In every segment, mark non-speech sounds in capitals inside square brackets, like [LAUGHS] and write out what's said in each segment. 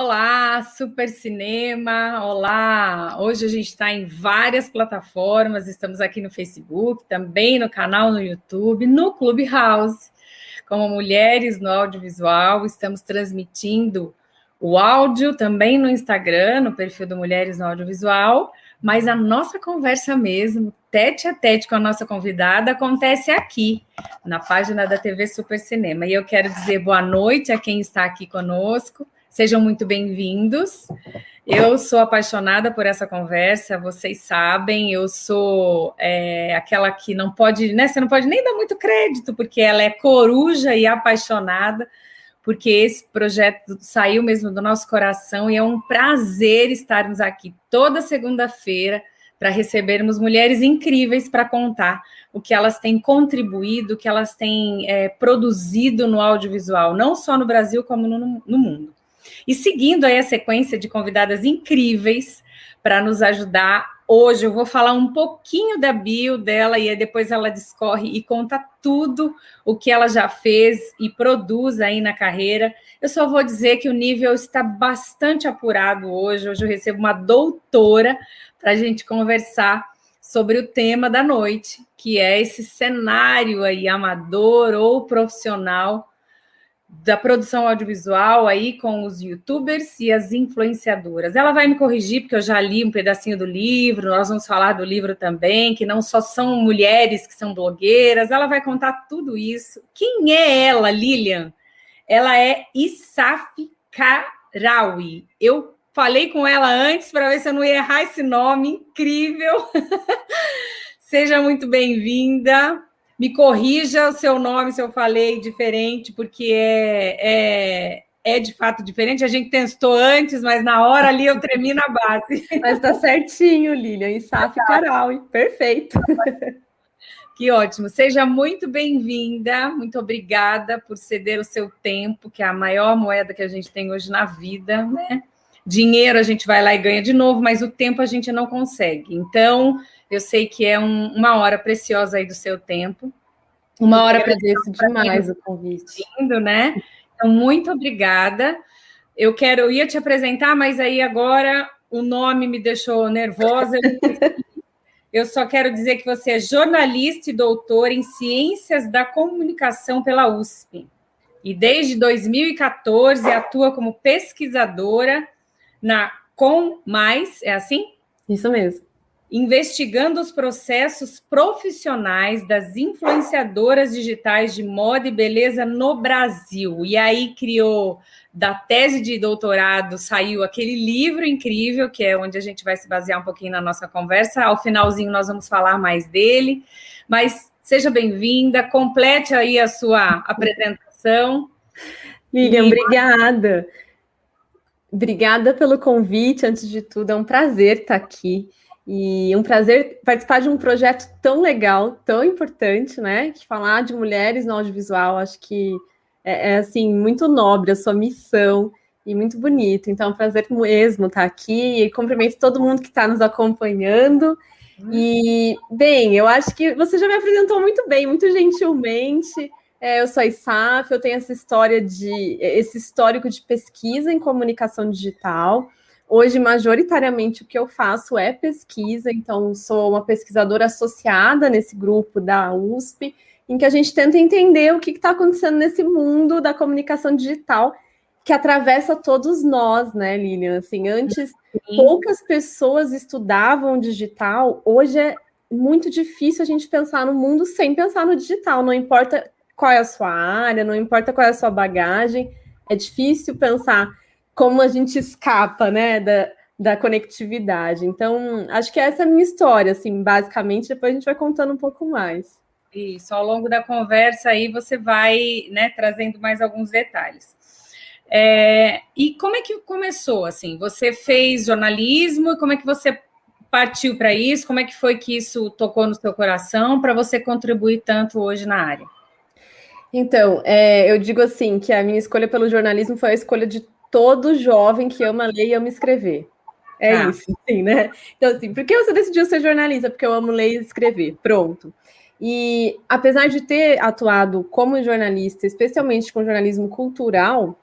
Olá, Super Cinema. Olá. Hoje a gente está em várias plataformas. Estamos aqui no Facebook, também no canal no YouTube, no Clubhouse, como Mulheres no Audiovisual. Estamos transmitindo o áudio também no Instagram, no perfil do Mulheres no Audiovisual. Mas a nossa conversa mesmo, tete a tete com a nossa convidada, acontece aqui, na página da TV Super Cinema. E eu quero dizer boa noite a quem está aqui conosco. Sejam muito bem-vindos. Eu sou apaixonada por essa conversa, vocês sabem, eu sou é, aquela que não pode, né? Você não pode nem dar muito crédito, porque ela é coruja e apaixonada, porque esse projeto saiu mesmo do nosso coração e é um prazer estarmos aqui toda segunda-feira para recebermos mulheres incríveis para contar o que elas têm contribuído, o que elas têm é, produzido no audiovisual, não só no Brasil, como no, no mundo. E seguindo aí a sequência de convidadas incríveis para nos ajudar hoje, eu vou falar um pouquinho da bio dela e depois ela discorre e conta tudo o que ela já fez e produz aí na carreira. Eu só vou dizer que o nível está bastante apurado hoje. Hoje eu recebo uma doutora para a gente conversar sobre o tema da noite, que é esse cenário aí amador ou profissional da produção audiovisual aí com os youtubers e as influenciadoras. Ela vai me corrigir, porque eu já li um pedacinho do livro, nós vamos falar do livro também, que não só são mulheres que são blogueiras, ela vai contar tudo isso. Quem é ela, Lilian? Ela é Isaf Karawi. Eu falei com ela antes para ver se eu não ia errar esse nome incrível. [LAUGHS] Seja muito bem-vinda me corrija o seu nome se eu falei diferente, porque é, é, é de fato diferente. A gente testou antes, mas na hora ali eu tremi na base. [LAUGHS] Mas tá certinho, Lilian. Isaf tá. Caral, perfeito. [LAUGHS] Que ótimo. Seja muito bem-vinda. Muito obrigada por ceder o seu tempo, que é a maior moeda que a gente tem hoje na vida, né? Dinheiro a gente vai lá e ganha de novo, mas o tempo a gente não consegue. Então, eu sei que é um, uma hora preciosa aí do seu tempo. Uma hora agradeço demais o convite. Lindo, né? Então, muito obrigada. Eu quero, eu ia te apresentar, mas aí agora o nome me deixou nervosa. Eu [LAUGHS] só quero dizer que você é jornalista e doutor em Ciências da Comunicação pela USP. E desde 2014 atua como pesquisadora na Com Mais, é assim? Isso mesmo investigando os processos profissionais das influenciadoras digitais de moda e beleza no Brasil. E aí criou da tese de doutorado, saiu aquele livro incrível, que é onde a gente vai se basear um pouquinho na nossa conversa. Ao finalzinho nós vamos falar mais dele. Mas seja bem-vinda, complete aí a sua apresentação. Lilian, e... obrigada. Obrigada pelo convite, antes de tudo, é um prazer estar aqui. E um prazer participar de um projeto tão legal, tão importante, né? Que falar de mulheres no audiovisual, acho que é, é assim, muito nobre a sua missão e muito bonito. Então, é um prazer mesmo estar aqui e cumprimento todo mundo que está nos acompanhando. E, bem, eu acho que você já me apresentou muito bem, muito gentilmente. É, eu sou a ISAF, eu tenho essa história de esse histórico de pesquisa em comunicação digital. Hoje, majoritariamente, o que eu faço é pesquisa, então sou uma pesquisadora associada nesse grupo da USP, em que a gente tenta entender o que está acontecendo nesse mundo da comunicação digital que atravessa todos nós, né, Lilian? Assim, antes Sim. poucas pessoas estudavam digital, hoje é muito difícil a gente pensar no mundo sem pensar no digital, não importa qual é a sua área, não importa qual é a sua bagagem, é difícil pensar como a gente escapa, né, da, da conectividade. Então, acho que essa é a minha história, assim, basicamente, depois a gente vai contando um pouco mais. Isso, ao longo da conversa aí você vai, né, trazendo mais alguns detalhes. É, e como é que começou, assim, você fez jornalismo, como é que você partiu para isso, como é que foi que isso tocou no seu coração para você contribuir tanto hoje na área? Então, é, eu digo assim, que a minha escolha pelo jornalismo foi a escolha de todo jovem que ama ler e ama escrever. É ah. isso, [LAUGHS] sim, né? Então, assim, por que você decidiu ser jornalista? Porque eu amo ler e escrever. Pronto. E apesar de ter atuado como jornalista, especialmente com jornalismo cultural,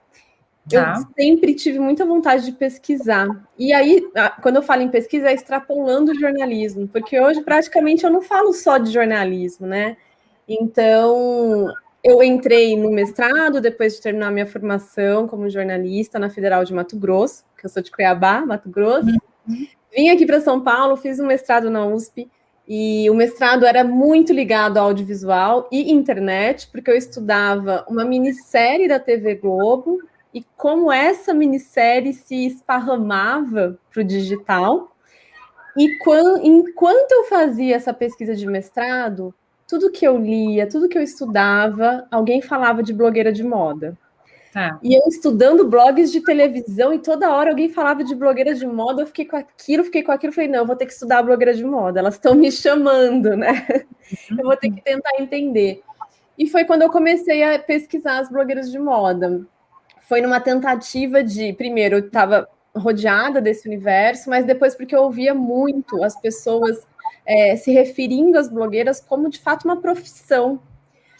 eu ah. sempre tive muita vontade de pesquisar. E aí, quando eu falo em pesquisa, é extrapolando o jornalismo, porque hoje praticamente eu não falo só de jornalismo, né? Então, eu entrei no mestrado depois de terminar minha formação como jornalista na Federal de Mato Grosso, que eu sou de Cuiabá, Mato Grosso. Uhum. Vim aqui para São Paulo, fiz um mestrado na USP. E o mestrado era muito ligado ao audiovisual e internet, porque eu estudava uma minissérie da TV Globo e como essa minissérie se esparramava para o digital. E quando, enquanto eu fazia essa pesquisa de mestrado, tudo que eu lia, tudo que eu estudava, alguém falava de blogueira de moda. Tá. E eu estudando blogs de televisão e toda hora alguém falava de blogueira de moda, eu fiquei com aquilo, fiquei com aquilo, falei, não, eu vou ter que estudar blogueira de moda, elas estão me chamando, né? Uhum. [LAUGHS] Eu vou ter que tentar entender. E foi quando eu comecei a pesquisar as blogueiras de moda. Foi numa tentativa de, primeiro, eu estava rodeada desse universo, mas depois porque eu ouvia muito as pessoas é, se referindo às blogueiras como de fato uma profissão,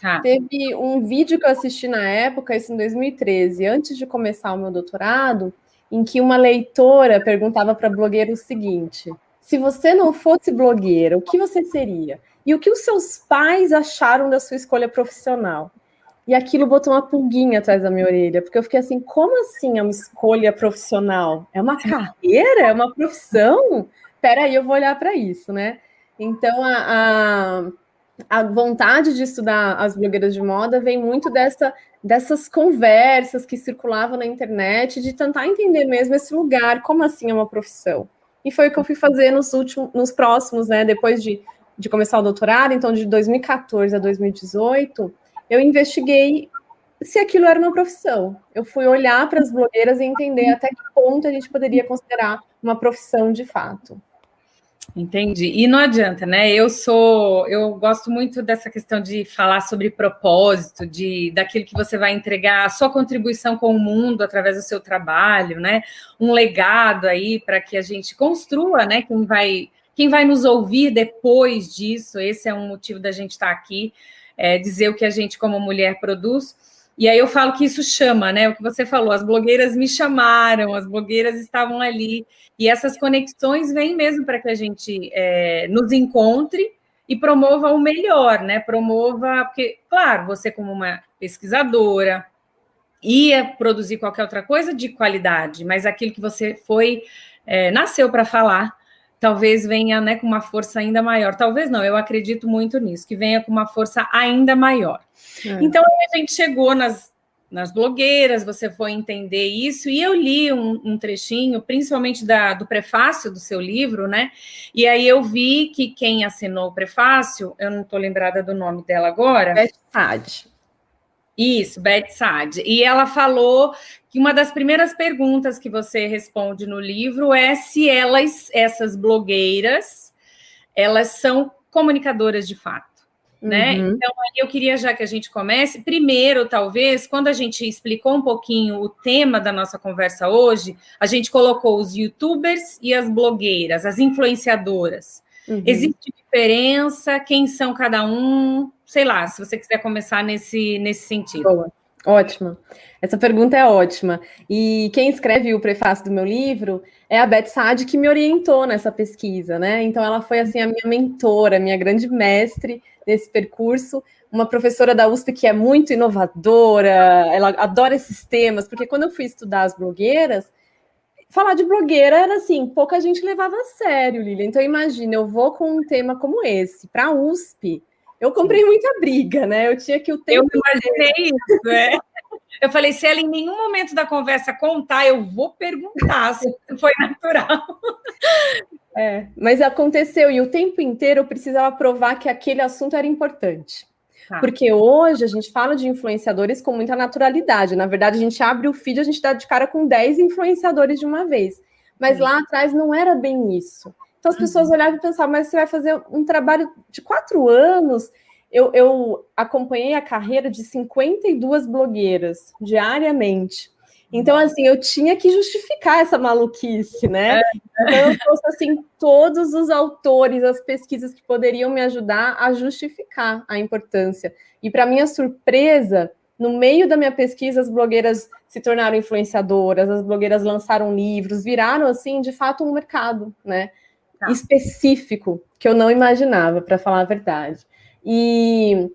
Tá. Teve um vídeo que eu assisti na época, isso em 2013, antes de começar o meu doutorado, em que uma leitora perguntava para a blogueira o seguinte: se você não fosse blogueira, o que você seria? E o que os seus pais acharam da sua escolha profissional? E aquilo botou uma pulguinha atrás da minha orelha, porque eu fiquei assim: como assim é uma escolha profissional? É uma [LAUGHS] carreira? É uma profissão? Peraí, eu vou olhar para isso, né? Então, a, a a vontade de estudar as blogueiras de moda vem muito dessa, dessas conversas que circulavam na internet, de tentar entender mesmo esse lugar, como assim é uma profissão. E foi o que eu fui fazer nos últimos, nos próximos, né? Depois de, de começar o doutorado, então de 2014 a 2018, eu investiguei se aquilo era uma profissão. Eu fui olhar para as blogueiras e entender até que ponto a gente poderia considerar uma profissão de fato. Entendi. E não adianta, né? Eu sou, eu gosto muito dessa questão de falar sobre propósito, de daquilo que você vai entregar, a sua contribuição com o mundo através do seu trabalho, né? Um legado aí para que a gente construa, né? Quem vai, quem vai nos ouvir depois disso. Esse é um motivo da gente estar aqui, é, dizer o que a gente como mulher produz. E aí eu falo que isso chama, né? O que você falou, as blogueiras me chamaram, as blogueiras estavam ali. E essas conexões vêm mesmo para que a gente é, nos encontre e promova o melhor, né? Promova, porque, claro, você como uma pesquisadora ia produzir qualquer outra coisa de qualidade, mas aquilo que você foi, é, nasceu para falar, talvez venha né, com uma força ainda maior. Talvez não, eu acredito muito nisso, que venha com uma força ainda maior. É. Então a gente chegou nas, nas blogueiras, você foi entender isso, e eu li um, um trechinho, principalmente da, do prefácio do seu livro, né? E aí eu vi que quem assinou o prefácio, eu não estou lembrada do nome dela agora. Beth. Isso, Beth Saad. E ela falou que uma das primeiras perguntas que você responde no livro é se elas, essas blogueiras, elas são comunicadoras de fato né? Uhum. Então, eu queria já que a gente comece, primeiro, talvez, quando a gente explicou um pouquinho o tema da nossa conversa hoje, a gente colocou os youtubers e as blogueiras, as influenciadoras. Uhum. Existe diferença? Quem são cada um? Sei lá, se você quiser começar nesse, nesse sentido. Boa. Ótima. Essa pergunta é ótima. E quem escreve o prefácio do meu livro é a Beth Saad, que me orientou nessa pesquisa, né? Então, ela foi, assim, a minha mentora, minha grande mestre nesse percurso. Uma professora da USP que é muito inovadora, ela adora esses temas, porque quando eu fui estudar as blogueiras, falar de blogueira era assim, pouca gente levava a sério, Lilia. Então, imagina, eu vou com um tema como esse para a USP eu comprei muita briga, né? Eu tinha que o tempo. Eu imaginei isso, né? Eu falei, se ela em nenhum momento da conversa contar, eu vou perguntar se foi natural. É, mas aconteceu, e o tempo inteiro eu precisava provar que aquele assunto era importante. Tá. Porque hoje a gente fala de influenciadores com muita naturalidade. Na verdade, a gente abre o feed, a gente dá de cara com 10 influenciadores de uma vez. Mas Sim. lá atrás não era bem isso. Então as pessoas olhavam e pensavam, mas você vai fazer um trabalho de quatro anos. Eu, eu acompanhei a carreira de 52 blogueiras diariamente. Então, assim, eu tinha que justificar essa maluquice, né? É. Então, eu trouxe, assim, todos os autores, as pesquisas que poderiam me ajudar a justificar a importância. E, para minha surpresa, no meio da minha pesquisa, as blogueiras se tornaram influenciadoras, as blogueiras lançaram livros, viraram, assim, de fato, um mercado, né? Tá. Específico, que eu não imaginava, para falar a verdade. E,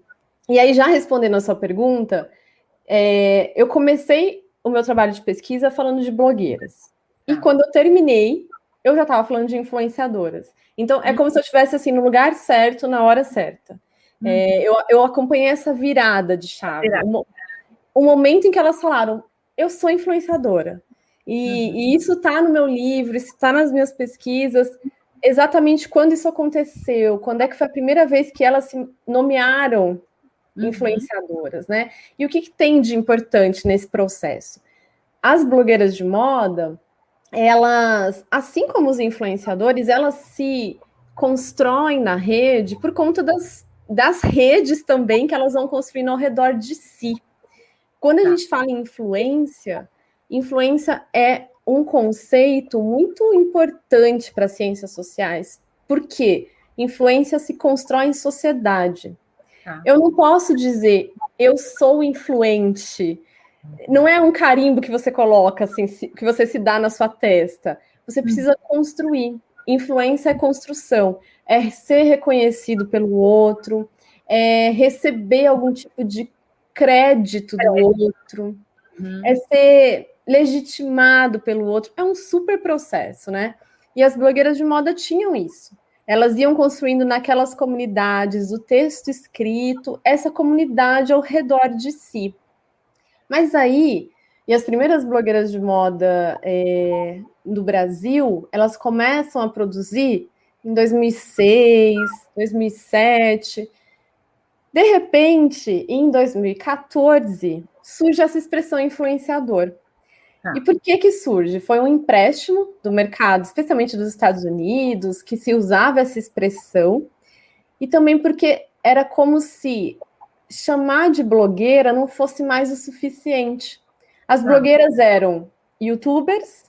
e aí, já respondendo a sua pergunta, é, eu comecei o meu trabalho de pesquisa falando de blogueiras. E tá. quando eu terminei, eu já estava falando de influenciadoras. Então, é como se eu estivesse assim no lugar certo, na hora certa. Uhum. É, eu, eu acompanhei essa virada de chave. O, o, momento em que elas falaram, eu sou influenciadora. E, uhum. e isso está no meu livro, isso está nas minhas pesquisas. Exatamente quando isso aconteceu, quando é que foi a primeira vez que elas se nomearam uhum. influenciadoras, né? E o que, que tem de importante nesse processo? As blogueiras de moda, elas, assim como os influenciadores, elas se constroem na rede por conta das, das redes também que elas vão construindo ao redor de si. Quando a tá. gente fala em influência, influência é um conceito muito importante para as ciências sociais. Por quê? Influência se constrói em sociedade. Tá. Eu não posso dizer eu sou influente não é um carimbo que você coloca, assim, que você se dá na sua testa. Você hum. precisa construir. Influência é construção, é ser reconhecido pelo outro, é receber algum tipo de crédito do outro, uhum. é ser legitimado pelo outro. É um super processo, né? E as blogueiras de moda tinham isso. Elas iam construindo naquelas comunidades o texto escrito, essa comunidade ao redor de si. Mas aí, e as primeiras blogueiras de moda é, do Brasil, elas começam a produzir em 2006, 2007. De repente, em 2014, surge essa expressão influenciador. Ah. E por que que surge? Foi um empréstimo do mercado, especialmente dos Estados Unidos, que se usava essa expressão, e também porque era como se chamar de blogueira não fosse mais o suficiente. As ah. blogueiras eram youtubers,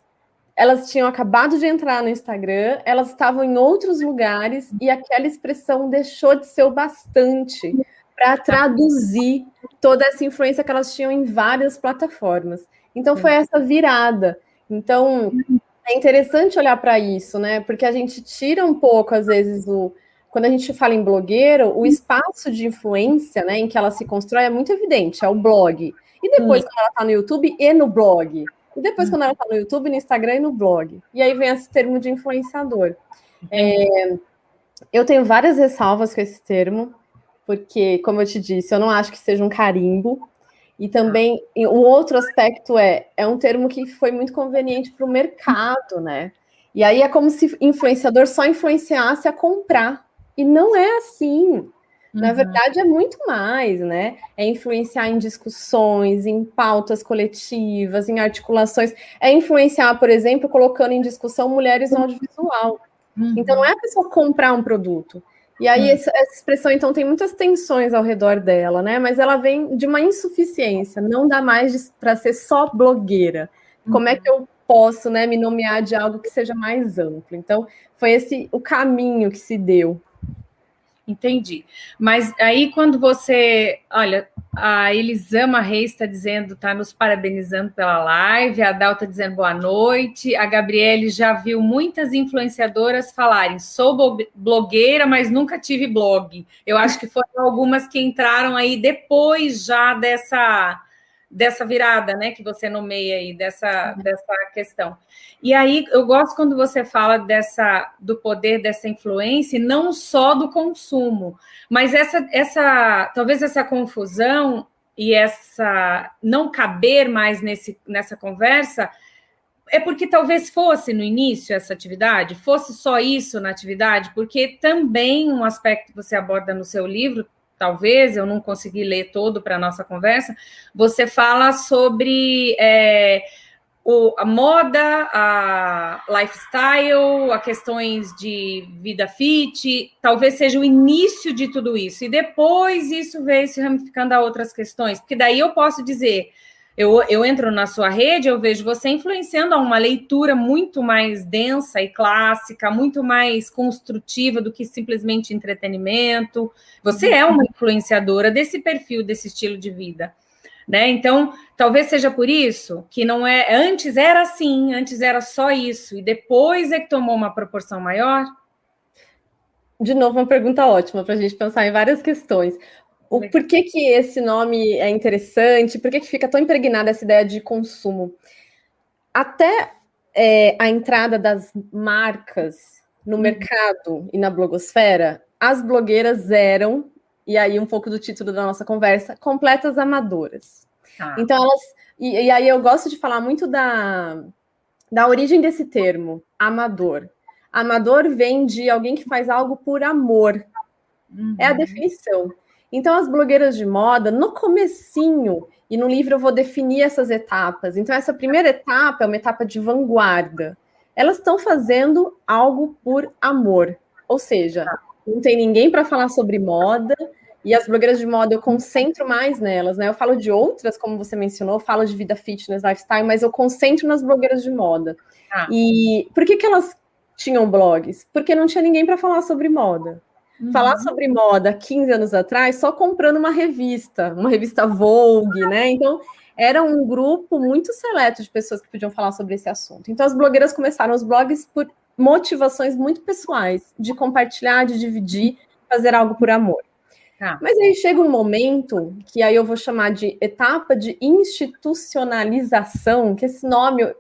elas tinham acabado de entrar no Instagram, elas estavam em outros lugares e aquela expressão deixou de ser o bastante para traduzir toda essa influência que elas tinham em várias plataformas. Então foi essa virada. Então é interessante olhar para isso, né? Porque a gente tira um pouco, às vezes, o, quando a gente fala em blogueiro, o espaço de influência né, em que ela se constrói é muito evidente, é o blog. E depois, hum. quando ela está no YouTube, e no blog. E depois, quando ela está no YouTube, no Instagram e no blog. E aí vem esse termo de influenciador. É, eu tenho várias ressalvas com esse termo, porque, como eu te disse, eu não acho que seja um carimbo. E também, um outro aspecto é, é um termo que foi muito conveniente para o mercado, né? E aí é como se influenciador só influenciasse a comprar. E não é assim. Na uhum. verdade, é muito mais, né? É influenciar em discussões, em pautas coletivas, em articulações. É influenciar, por exemplo, colocando em discussão mulheres no audiovisual. Uhum. Então, não é a pessoa comprar um produto. E aí, uhum. essa, essa, expressão, então, tem muitas tensões ao redor dela, né? Mas ela vem de uma insuficiência. Não dá mais para ser só blogueira. Como é que eu posso né, me nomear de algo que seja mais amplo? Então, foi esse o caminho que se deu. Entendi. Mas aí quando você, olha, a Elisama Reis está dizendo, está nos parabenizando pela live, a Dal está dizendo boa noite, a Gabriele já viu muitas influenciadoras falarem, sou blogueira, mas nunca tive blog. Eu acho que foram algumas que entraram aí depois já dessa dessa virada, né, que você nomeia aí, dessa, dessa questão. E aí eu gosto quando você fala dessa do poder dessa influência, não só do consumo, mas essa essa talvez essa confusão e essa não caber mais nesse, nessa conversa é porque talvez fosse no início essa atividade, fosse só isso na atividade, porque também um aspecto que você aborda no seu livro talvez, eu não consegui ler todo para a nossa conversa, você fala sobre é, o, a moda, a lifestyle, a questões de vida fit, talvez seja o início de tudo isso, e depois isso veio se ramificando a outras questões, porque daí eu posso dizer eu, eu entro na sua rede, eu vejo você influenciando a uma leitura muito mais densa e clássica, muito mais construtiva do que simplesmente entretenimento. Você é uma influenciadora desse perfil, desse estilo de vida. né? Então, talvez seja por isso que não é. Antes era assim, antes era só isso, e depois é que tomou uma proporção maior. De novo, uma pergunta ótima para a gente pensar em várias questões. O, por que, que esse nome é interessante? Por que, que fica tão impregnada essa ideia de consumo? Até é, a entrada das marcas no uhum. mercado e na blogosfera, as blogueiras eram e aí um pouco do título da nossa conversa, completas amadoras. Ah. Então elas, e, e, aí eu gosto de falar muito da, da origem desse termo, amador. Amador vem de alguém que faz algo por amor. Uhum. É a definição. Então as blogueiras de moda, no comecinho, e no livro eu vou definir essas etapas. Então essa primeira etapa é uma etapa de vanguarda. Elas estão fazendo algo por amor. Ou seja, não tem ninguém para falar sobre moda, e as blogueiras de moda eu concentro mais nelas, né? Eu falo de outras, como você mencionou, falo de vida fitness, lifestyle, mas eu concentro nas blogueiras de moda. Ah. E por que, que elas tinham blogs? Porque não tinha ninguém para falar sobre moda. Uhum. Falar sobre moda 15 anos atrás, só comprando uma revista, uma revista Vogue, né? Então, era um grupo muito seleto de pessoas que podiam falar sobre esse assunto. Então, as blogueiras começaram os blogs por motivações muito pessoais de compartilhar, de dividir, fazer algo por amor. Tá. Mas aí chega um momento que aí eu vou chamar de etapa de institucionalização, que esse nome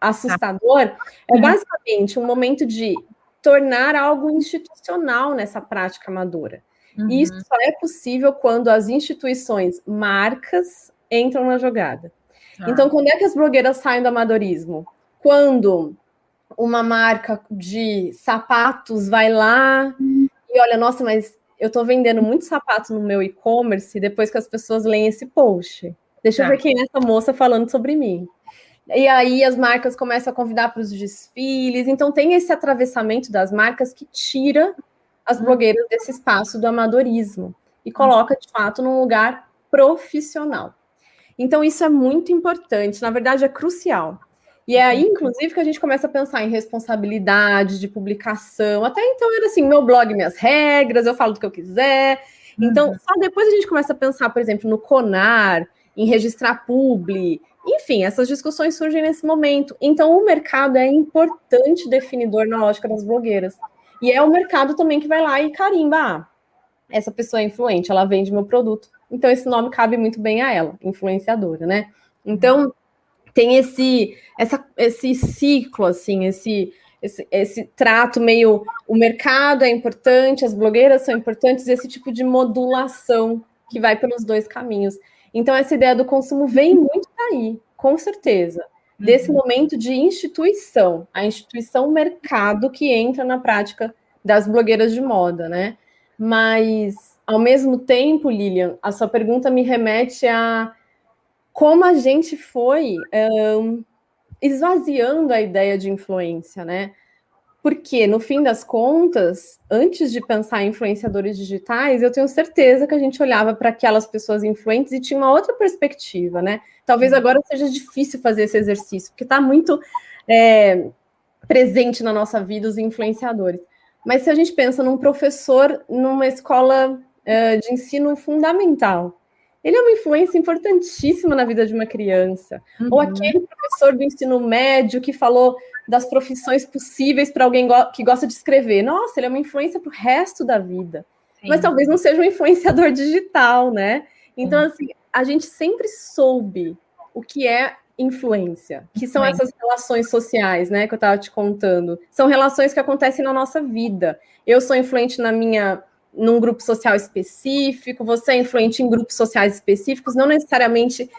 assustador tá. é basicamente um momento de tornar algo institucional nessa prática amadora. Uhum. E isso só é possível quando as instituições, marcas, entram na jogada. Tá. Então, quando é que as blogueiras saem do amadorismo? Quando uma marca de sapatos vai lá e olha, nossa, mas eu estou vendendo muito sapato no meu e-commerce depois que as pessoas leem esse post. Deixa eu tá. ver quem é essa moça falando sobre mim. E aí as marcas começam a convidar para os desfiles. Então tem esse atravessamento das marcas que tira as uhum. blogueiras desse espaço do amadorismo e uhum. coloca de fato num lugar profissional. Então isso é muito importante, na verdade é crucial. E é aí, inclusive, que a gente começa a pensar em responsabilidade de publicação. Até então era assim, meu blog, minhas regras, eu falo do que eu quiser. Então, uhum. só depois a gente começa a pensar, por exemplo, no CONAR, em registrar publi. Enfim, essas discussões surgem nesse momento. Então, o mercado é importante definidor na lógica das blogueiras. E é o mercado também que vai lá e carimba. Ah, essa pessoa é influente, ela vende meu produto. Então, esse nome cabe muito bem a ela, influenciadora, né? Então, tem esse, essa, esse ciclo, assim, esse, esse, esse trato meio. O mercado é importante, as blogueiras são importantes, esse tipo de modulação que vai pelos dois caminhos. Então, essa ideia do consumo vem muito daí, com certeza. Desse uhum. momento de instituição, a instituição mercado que entra na prática das blogueiras de moda, né? Mas, ao mesmo tempo, Lilian, a sua pergunta me remete a como a gente foi um, esvaziando a ideia de influência, né? Porque, no fim das contas, antes de pensar em influenciadores digitais, eu tenho certeza que a gente olhava para aquelas pessoas influentes e tinha uma outra perspectiva, né? Talvez agora seja difícil fazer esse exercício, porque está muito é, presente na nossa vida os influenciadores. Mas se a gente pensa num professor numa escola uh, de ensino fundamental, ele é uma influência importantíssima na vida de uma criança. Uhum. Ou aquele professor do ensino médio que falou das profissões possíveis para alguém go que gosta de escrever. Nossa, ele é uma influência para o resto da vida. Sim. Mas talvez não seja um influenciador digital, né? Então, uhum. assim, a gente sempre soube o que é influência, que são essas relações sociais, né, que eu estava te contando. São relações que acontecem na nossa vida. Eu sou influente na minha num grupo social específico, você é influente em grupos sociais específicos, não necessariamente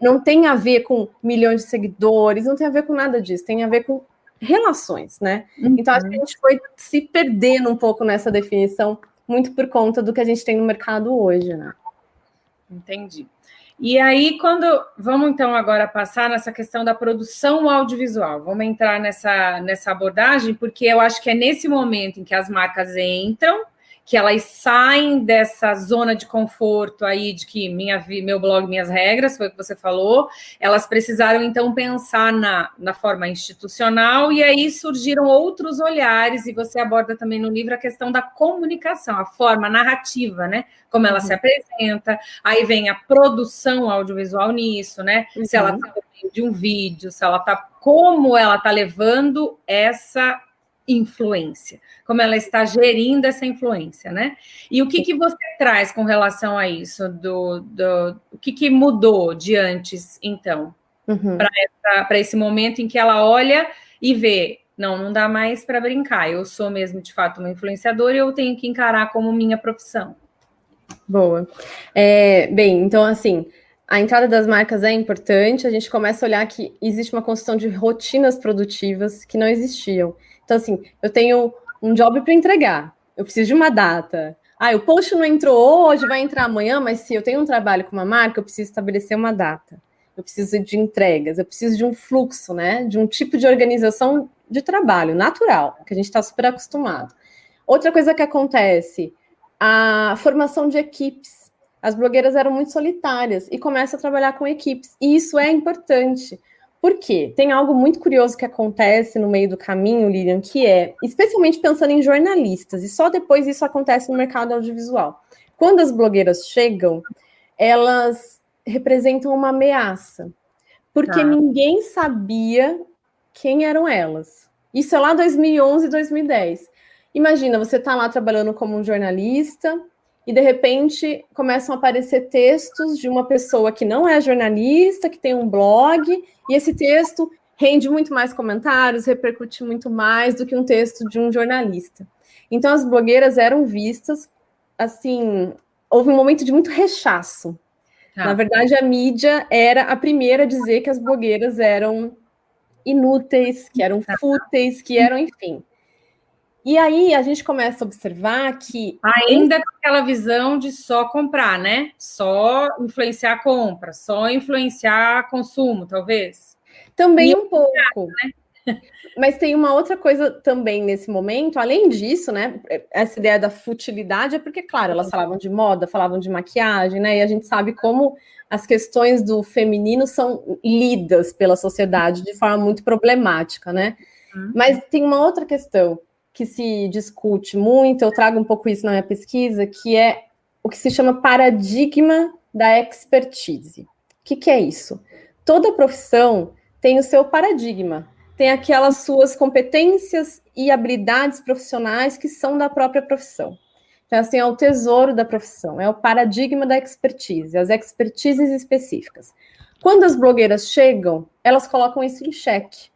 não tem a ver com milhões de seguidores, não tem a ver com nada disso, tem a ver com relações, né? Uhum. Então acho que a gente foi se perdendo um pouco nessa definição, muito por conta do que a gente tem no mercado hoje, né? Entendi. E aí, quando vamos então agora passar nessa questão da produção audiovisual, vamos entrar nessa, nessa abordagem, porque eu acho que é nesse momento em que as marcas entram que elas saem dessa zona de conforto aí de que minha, meu blog, minhas regras, foi o que você falou, elas precisaram então pensar na, na forma institucional e aí surgiram outros olhares, e você aborda também no livro a questão da comunicação, a forma narrativa, né? Como ela uhum. se apresenta, aí vem a produção audiovisual nisso, né? Uhum. Se ela está de um vídeo, se ela está como ela está levando essa influência, como ela está gerindo essa influência, né? E o que, que você traz com relação a isso? Do, do o que, que mudou de antes, então, uhum. para esse momento em que ela olha e vê, não, não dá mais para brincar. Eu sou mesmo de fato uma influenciadora e eu tenho que encarar como minha profissão. Boa. É, bem, então assim, a entrada das marcas é importante, a gente começa a olhar que existe uma construção de rotinas produtivas que não existiam. Então, assim, eu tenho um job para entregar, eu preciso de uma data. Ah, o post não entrou hoje, vai entrar amanhã, mas se eu tenho um trabalho com uma marca, eu preciso estabelecer uma data. Eu preciso de entregas, eu preciso de um fluxo, né? De um tipo de organização de trabalho natural, que a gente está super acostumado. Outra coisa que acontece, a formação de equipes. As blogueiras eram muito solitárias e começam a trabalhar com equipes. E isso é importante, por quê? Tem algo muito curioso que acontece no meio do caminho, Lilian, que é, especialmente pensando em jornalistas, e só depois isso acontece no mercado audiovisual. Quando as blogueiras chegam, elas representam uma ameaça, porque ah. ninguém sabia quem eram elas. Isso é lá 2011, 2010. Imagina, você está lá trabalhando como um jornalista, e de repente começam a aparecer textos de uma pessoa que não é jornalista, que tem um blog, e esse texto rende muito mais comentários, repercute muito mais do que um texto de um jornalista. Então as blogueiras eram vistas assim, houve um momento de muito rechaço. Ah. Na verdade, a mídia era a primeira a dizer que as blogueiras eram inúteis, que eram tá. fúteis, que eram, enfim. E aí a gente começa a observar que. Ainda com aquela visão de só comprar, né? Só influenciar a compra, só influenciar consumo, talvez. Também e um pouco. Né? [LAUGHS] Mas tem uma outra coisa também nesse momento, além disso, né? Essa ideia da futilidade é porque, claro, elas falavam de moda, falavam de maquiagem, né? E a gente sabe como as questões do feminino são lidas pela sociedade de forma muito problemática, né? Uhum. Mas tem uma outra questão que se discute muito, eu trago um pouco isso na minha pesquisa, que é o que se chama paradigma da expertise. O que, que é isso? Toda profissão tem o seu paradigma, tem aquelas suas competências e habilidades profissionais que são da própria profissão. Então, assim, é o tesouro da profissão, é o paradigma da expertise, as expertises específicas. Quando as blogueiras chegam, elas colocam isso em xeque.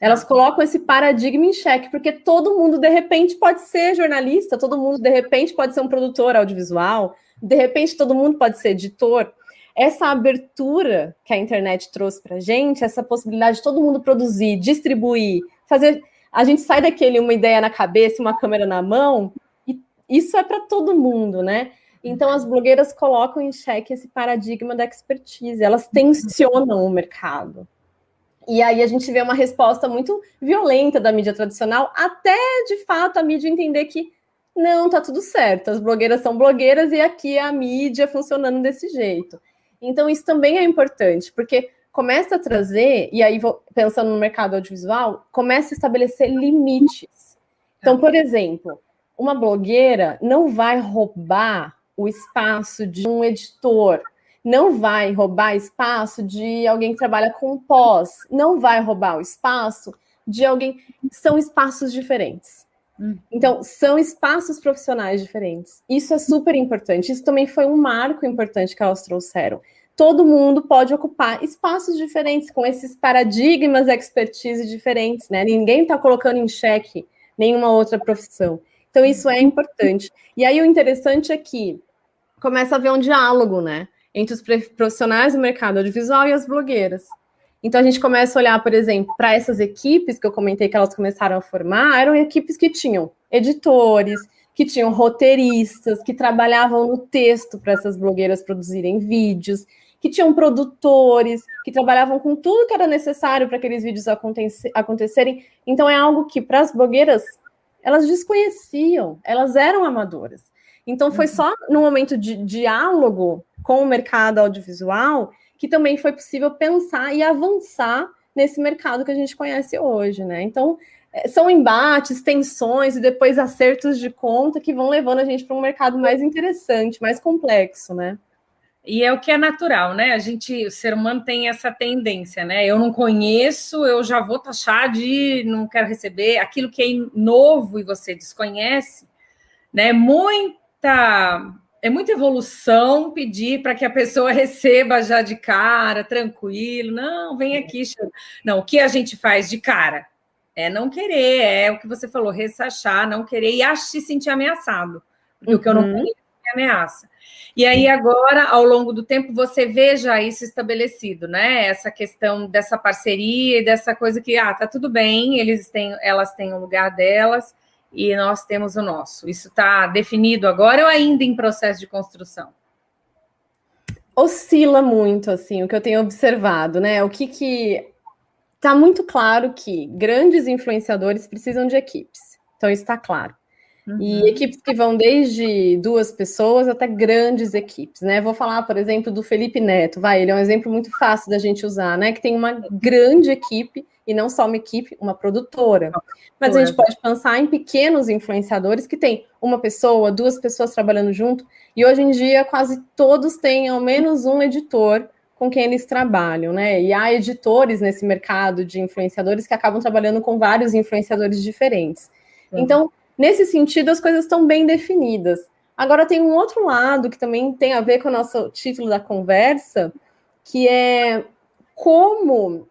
Elas colocam esse paradigma em xeque, porque todo mundo, de repente, pode ser jornalista, todo mundo, de repente, pode ser um produtor audiovisual, de repente, todo mundo pode ser editor. Essa abertura que a internet trouxe para a gente, essa possibilidade de todo mundo produzir, distribuir, fazer. A gente sai daquele uma ideia na cabeça, uma câmera na mão, e isso é para todo mundo, né? Então, as blogueiras colocam em xeque esse paradigma da expertise, elas tensionam o mercado. E aí a gente vê uma resposta muito violenta da mídia tradicional, até de fato a mídia entender que não, tá tudo certo, as blogueiras são blogueiras e aqui é a mídia funcionando desse jeito. Então isso também é importante, porque começa a trazer, e aí pensando no mercado audiovisual, começa a estabelecer limites. Então, por exemplo, uma blogueira não vai roubar o espaço de um editor, não vai roubar espaço de alguém que trabalha com pós, não vai roubar o espaço de alguém. São espaços diferentes. Hum. Então, são espaços profissionais diferentes. Isso é super importante. Isso também foi um marco importante que elas trouxeram. Todo mundo pode ocupar espaços diferentes, com esses paradigmas, expertise diferentes, né? Ninguém está colocando em xeque nenhuma outra profissão. Então, isso é importante. E aí, o interessante é que começa a haver um diálogo, né? Entre os profissionais do mercado audiovisual e as blogueiras. Então a gente começa a olhar, por exemplo, para essas equipes que eu comentei que elas começaram a formar, eram equipes que tinham editores, que tinham roteiristas, que trabalhavam no texto para essas blogueiras produzirem vídeos, que tinham produtores, que trabalhavam com tudo que era necessário para aqueles vídeos acontecerem. Então é algo que para as blogueiras elas desconheciam, elas eram amadoras. Então foi uhum. só no momento de diálogo com o mercado audiovisual que também foi possível pensar e avançar nesse mercado que a gente conhece hoje, né? Então, é, são embates, tensões e depois acertos de conta que vão levando a gente para um mercado mais interessante, mais complexo, né? E é o que é natural, né? A gente, o ser humano tem essa tendência, né? Eu não conheço, eu já vou taxar de não quero receber aquilo que é novo e você desconhece, né? Muita é muita evolução pedir para que a pessoa [LAUGHS] receba já de cara, tranquilo. Não, vem é. aqui. Não, o que a gente faz de cara? É não querer, é o que você falou, ressachar, não querer e acho se sentir ameaçado. Porque uhum. o que eu não quero é ameaça. E aí, agora, ao longo do tempo, você veja isso estabelecido, né? Essa questão dessa parceria e dessa coisa que, ah, tá tudo bem, eles têm, elas têm o lugar delas, e nós temos o nosso. Isso está definido agora ou ainda em processo de construção? Oscila muito, assim, o que eu tenho observado, né? O que que está muito claro que grandes influenciadores precisam de equipes. Então, isso está claro. Uhum. E equipes que vão desde duas pessoas até grandes equipes, né? Vou falar, por exemplo, do Felipe Neto, vai, ele é um exemplo muito fácil da gente usar, né? Que tem uma grande equipe e não só uma equipe, uma produtora. Mas a gente pode pensar em pequenos influenciadores que tem uma pessoa, duas pessoas trabalhando junto, e hoje em dia quase todos têm ao menos um editor com quem eles trabalham, né? E há editores nesse mercado de influenciadores que acabam trabalhando com vários influenciadores diferentes. Então, nesse sentido, as coisas estão bem definidas. Agora tem um outro lado que também tem a ver com o nosso título da conversa, que é como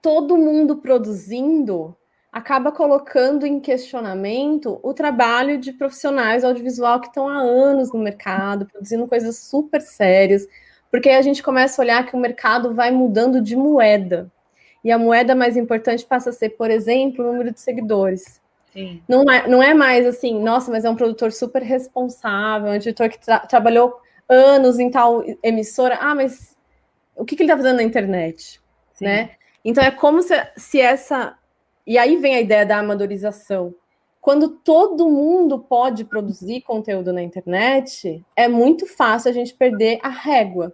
todo mundo produzindo acaba colocando em questionamento o trabalho de profissionais audiovisual que estão há anos no mercado, produzindo coisas super sérias, porque aí a gente começa a olhar que o mercado vai mudando de moeda. E a moeda mais importante passa a ser, por exemplo, o número de seguidores. Sim. Não, é, não é mais assim, nossa, mas é um produtor super responsável, um editor que tra trabalhou anos em tal emissora. Ah, mas o que, que ele está fazendo na internet? Sim. Né? Então é como se, se essa. E aí vem a ideia da amadorização. Quando todo mundo pode produzir conteúdo na internet, é muito fácil a gente perder a régua,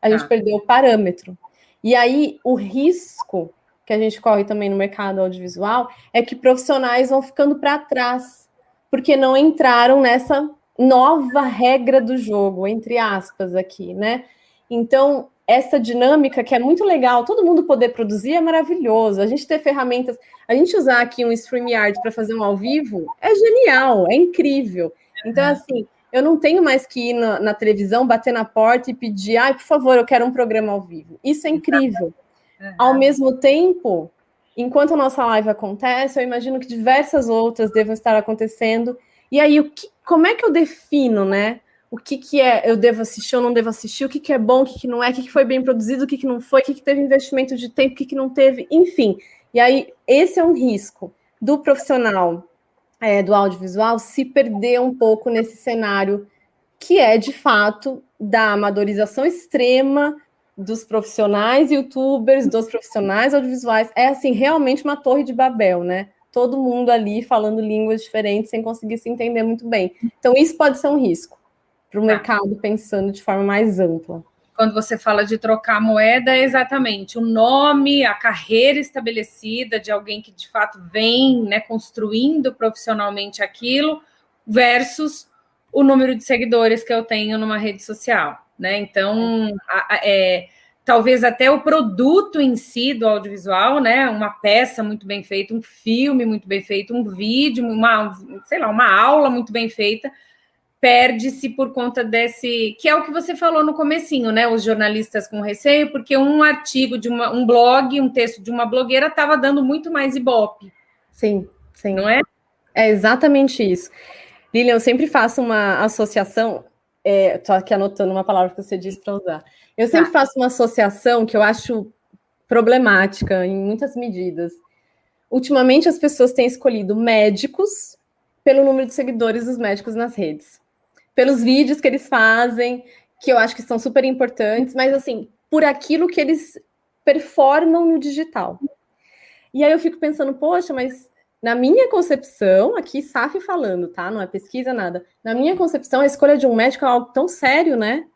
a gente ah. perder o parâmetro. E aí o risco que a gente corre também no mercado audiovisual é que profissionais vão ficando para trás, porque não entraram nessa nova regra do jogo, entre aspas, aqui, né? Então, essa dinâmica que é muito legal, todo mundo poder produzir é maravilhoso. A gente ter ferramentas, a gente usar aqui um StreamYard para fazer um ao vivo é genial, é incrível. Então, assim, eu não tenho mais que ir na, na televisão, bater na porta e pedir, ai, por favor, eu quero um programa ao vivo. Isso é incrível. Ao mesmo tempo, enquanto a nossa live acontece, eu imagino que diversas outras devam estar acontecendo. E aí, o que, como é que eu defino, né? o que, que é eu devo assistir ou não devo assistir, o que, que é bom, o que, que não é, o que, que foi bem produzido, o que, que não foi, o que, que teve investimento de tempo, o que, que não teve, enfim. E aí, esse é um risco do profissional é, do audiovisual se perder um pouco nesse cenário que é, de fato, da amadorização extrema dos profissionais youtubers, dos profissionais audiovisuais. É, assim, realmente uma torre de Babel, né? Todo mundo ali falando línguas diferentes sem conseguir se entender muito bem. Então, isso pode ser um risco para o tá. mercado pensando de forma mais ampla. Quando você fala de trocar moeda, é exatamente o nome, a carreira estabelecida de alguém que de fato vem né, construindo profissionalmente aquilo, versus o número de seguidores que eu tenho numa rede social. Né? Então, a, a, é, talvez até o produto em si do audiovisual, né? Uma peça muito bem feita, um filme muito bem feito, um vídeo, uma, sei lá, uma aula muito bem feita, perde-se por conta desse, que é o que você falou no comecinho, né? Os jornalistas com receio, porque um artigo de uma, um blog, um texto de uma blogueira estava dando muito mais ibope. Sim, sim. Não é? É exatamente isso. Lilian, eu sempre faço uma associação, é, aqui anotando uma palavra que você disse para usar. Eu sempre tá. faço uma associação que eu acho problemática em muitas medidas. Ultimamente as pessoas têm escolhido médicos pelo número de seguidores dos médicos nas redes pelos vídeos que eles fazem, que eu acho que são super importantes, mas assim, por aquilo que eles performam no digital. E aí eu fico pensando, poxa, mas na minha concepção, aqui SAF falando, tá? Não é pesquisa, nada. Na minha concepção, a escolha de um médico é algo tão sério, né?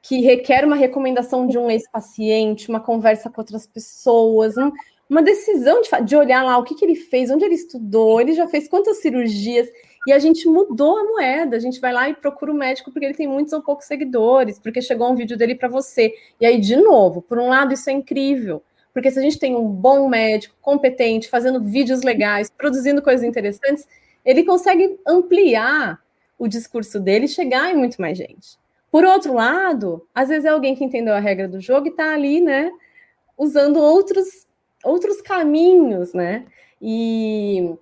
Que requer uma recomendação de um ex-paciente, uma conversa com outras pessoas, uma decisão de, de olhar lá o que, que ele fez, onde ele estudou, ele já fez quantas cirurgias. E a gente mudou a moeda. A gente vai lá e procura o médico porque ele tem muitos ou poucos seguidores, porque chegou um vídeo dele para você. E aí, de novo, por um lado, isso é incrível. Porque se a gente tem um bom médico, competente, fazendo vídeos legais, produzindo coisas interessantes, ele consegue ampliar o discurso dele e chegar em muito mais gente. Por outro lado, às vezes é alguém que entendeu a regra do jogo e está ali, né, usando outros, outros caminhos, né? E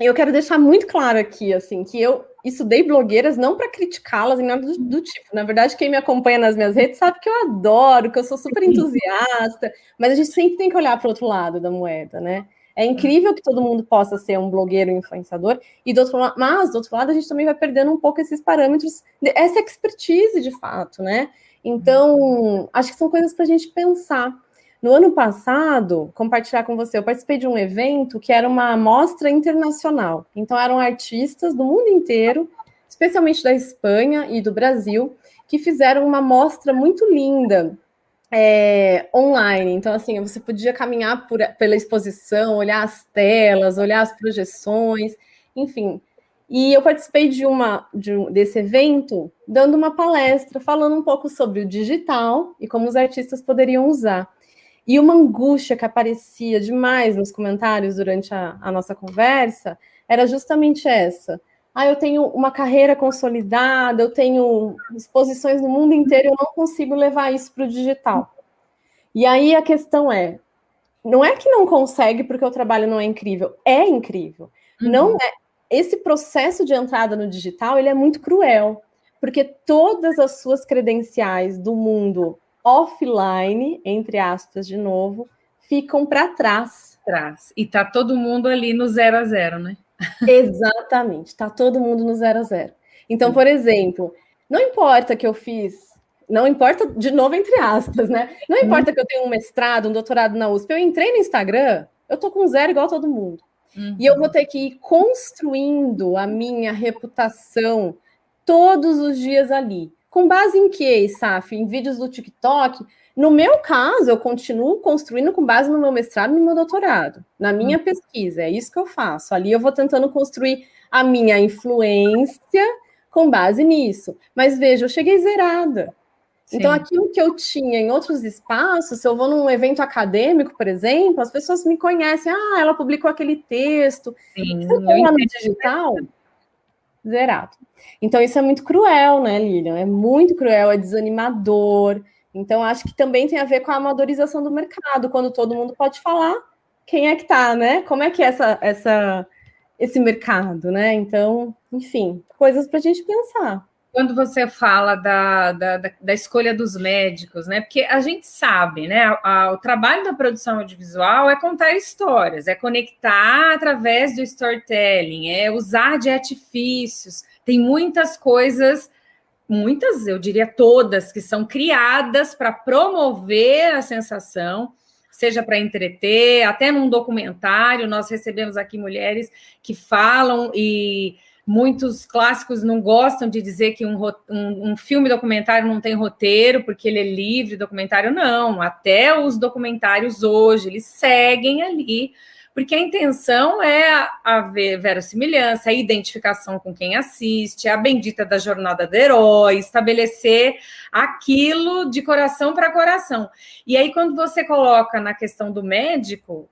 eu quero deixar muito claro aqui, assim, que eu estudei blogueiras não para criticá-las em nada do, do, tipo. Na verdade, quem me acompanha nas minhas redes sabe que eu adoro, que eu sou super entusiasta, mas a gente sempre tem que olhar para o outro lado da moeda, né? É incrível que todo mundo possa ser um blogueiro influenciador, e do outro lado, mas do outro lado a gente também vai perdendo um pouco esses parâmetros, essa expertise de fato, né? Então, acho que são coisas para a gente pensar. No ano passado, compartilhar com você, eu participei de um evento que era uma mostra internacional. Então, eram artistas do mundo inteiro, especialmente da Espanha e do Brasil, que fizeram uma mostra muito linda é, online. Então, assim, você podia caminhar por, pela exposição, olhar as telas, olhar as projeções, enfim. E eu participei de uma de um, desse evento dando uma palestra falando um pouco sobre o digital e como os artistas poderiam usar. E uma angústia que aparecia demais nos comentários durante a, a nossa conversa era justamente essa. Ah, eu tenho uma carreira consolidada, eu tenho exposições no mundo inteiro, eu não consigo levar isso para o digital. E aí a questão é: não é que não consegue porque o trabalho não é incrível, é incrível. Uhum. Não é. Esse processo de entrada no digital ele é muito cruel, porque todas as suas credenciais do mundo offline, entre aspas, de novo, ficam para trás. Trás. E tá todo mundo ali no zero a zero, né? Exatamente, tá todo mundo no zero a zero. Então, por exemplo, não importa que eu fiz, não importa, de novo, entre aspas, né? Não uhum. importa que eu tenha um mestrado, um doutorado na USP, eu entrei no Instagram, eu tô com zero igual todo mundo. Uhum. E eu vou ter que ir construindo a minha reputação todos os dias ali. Com base em que, Saf? Em vídeos do TikTok? No meu caso, eu continuo construindo com base no meu mestrado e no meu doutorado, na minha uhum. pesquisa. É isso que eu faço. Ali eu vou tentando construir a minha influência com base nisso. Mas veja, eu cheguei zerada. Sim. Então, aquilo que eu tinha em outros espaços, se eu vou num evento acadêmico, por exemplo, as pessoas me conhecem. Ah, ela publicou aquele texto. Sim, se eu lá no digital, zerado. Então, isso é muito cruel, né, Lilian? É muito cruel, é desanimador. Então, acho que também tem a ver com a amadorização do mercado, quando todo mundo pode falar quem é que tá, né? Como é que é essa, essa, esse mercado, né? Então, enfim, coisas para a gente pensar quando você fala da, da, da, escolha dos médicos, né? Porque a gente sabe, né? A, a, o trabalho da produção audiovisual é contar histórias, é conectar através do storytelling, é usar de artifícios. Tem muitas coisas, muitas, eu diria todas, que são criadas para promover a sensação seja para entreter, até num documentário, nós recebemos aqui mulheres que falam e Muitos clássicos não gostam de dizer que um, um, um, filme documentário não tem roteiro, porque ele é livre, documentário não. Até os documentários hoje, eles seguem ali, porque a intenção é a verossimilhança, a identificação com quem assiste, a bendita da jornada do herói, estabelecer aquilo de coração para coração. E aí, quando você coloca na questão do médico,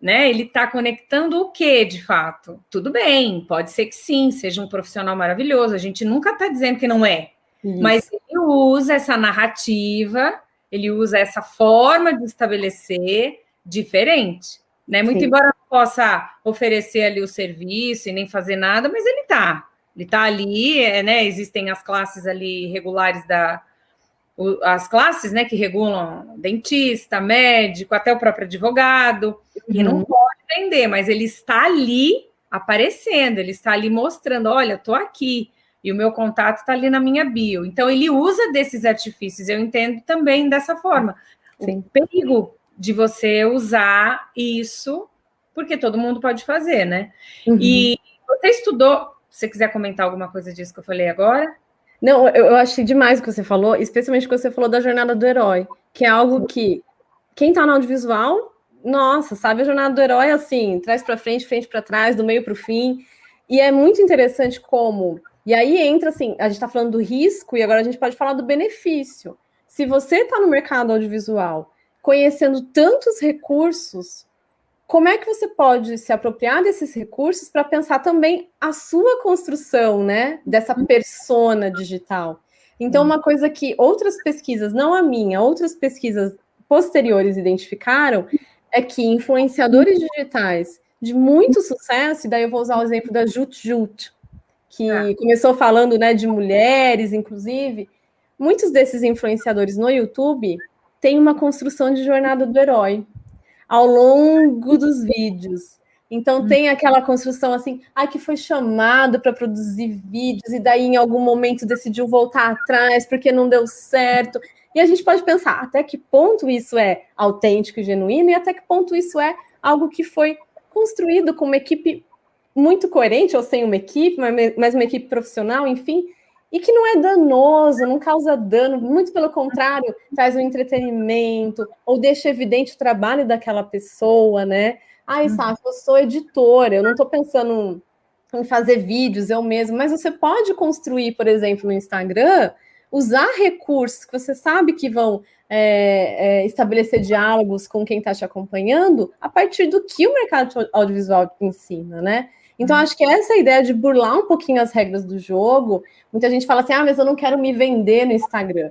né? Ele está conectando o que de fato? Tudo bem, pode ser que sim, seja um profissional maravilhoso. A gente nunca está dizendo que não é, Isso. mas ele usa essa narrativa, ele usa essa forma de estabelecer diferente, né? Muito sim. embora não possa oferecer ali o serviço e nem fazer nada, mas ele está, ele está ali, é, né? Existem as classes ali regulares da as classes né, que regulam dentista, médico, até o próprio advogado, uhum. e não pode vender, mas ele está ali aparecendo, ele está ali mostrando: olha, estou aqui, e o meu contato está ali na minha bio. Então, ele usa desses artifícios, eu entendo também dessa forma. Sim. O perigo de você usar isso porque todo mundo pode fazer, né? Uhum. E você estudou, se você quiser comentar alguma coisa disso que eu falei agora? Não, eu, eu achei demais o que você falou, especialmente o que você falou da jornada do herói, que é algo que quem está no audiovisual, nossa, sabe a jornada do herói assim, trás para frente, frente para trás, do meio para o fim. E é muito interessante como. E aí entra assim, a gente está falando do risco e agora a gente pode falar do benefício. Se você está no mercado audiovisual conhecendo tantos recursos, como é que você pode se apropriar desses recursos para pensar também a sua construção, né, dessa persona digital? Então, uma coisa que outras pesquisas, não a minha, outras pesquisas posteriores identificaram é que influenciadores digitais de muito sucesso, e daí eu vou usar o exemplo da Jut Jut, que ah. começou falando né, de mulheres, inclusive, muitos desses influenciadores no YouTube têm uma construção de jornada do herói ao longo dos vídeos. Então hum. tem aquela construção assim, ah, que foi chamado para produzir vídeos e daí em algum momento decidiu voltar atrás porque não deu certo. E a gente pode pensar até que ponto isso é autêntico e genuíno e até que ponto isso é algo que foi construído com uma equipe muito coerente ou sem uma equipe, mas uma equipe profissional, enfim, e que não é danoso, não causa dano, muito pelo contrário, traz um entretenimento, ou deixa evidente o trabalho daquela pessoa, né? Ai, uhum. Sasha, eu sou editora, eu não estou pensando em fazer vídeos eu mesmo, mas você pode construir, por exemplo, no Instagram, usar recursos que você sabe que vão é, é, estabelecer diálogos com quem está te acompanhando a partir do que o mercado audiovisual ensina, né? Então, acho que essa ideia de burlar um pouquinho as regras do jogo, muita gente fala assim: ah, mas eu não quero me vender no Instagram.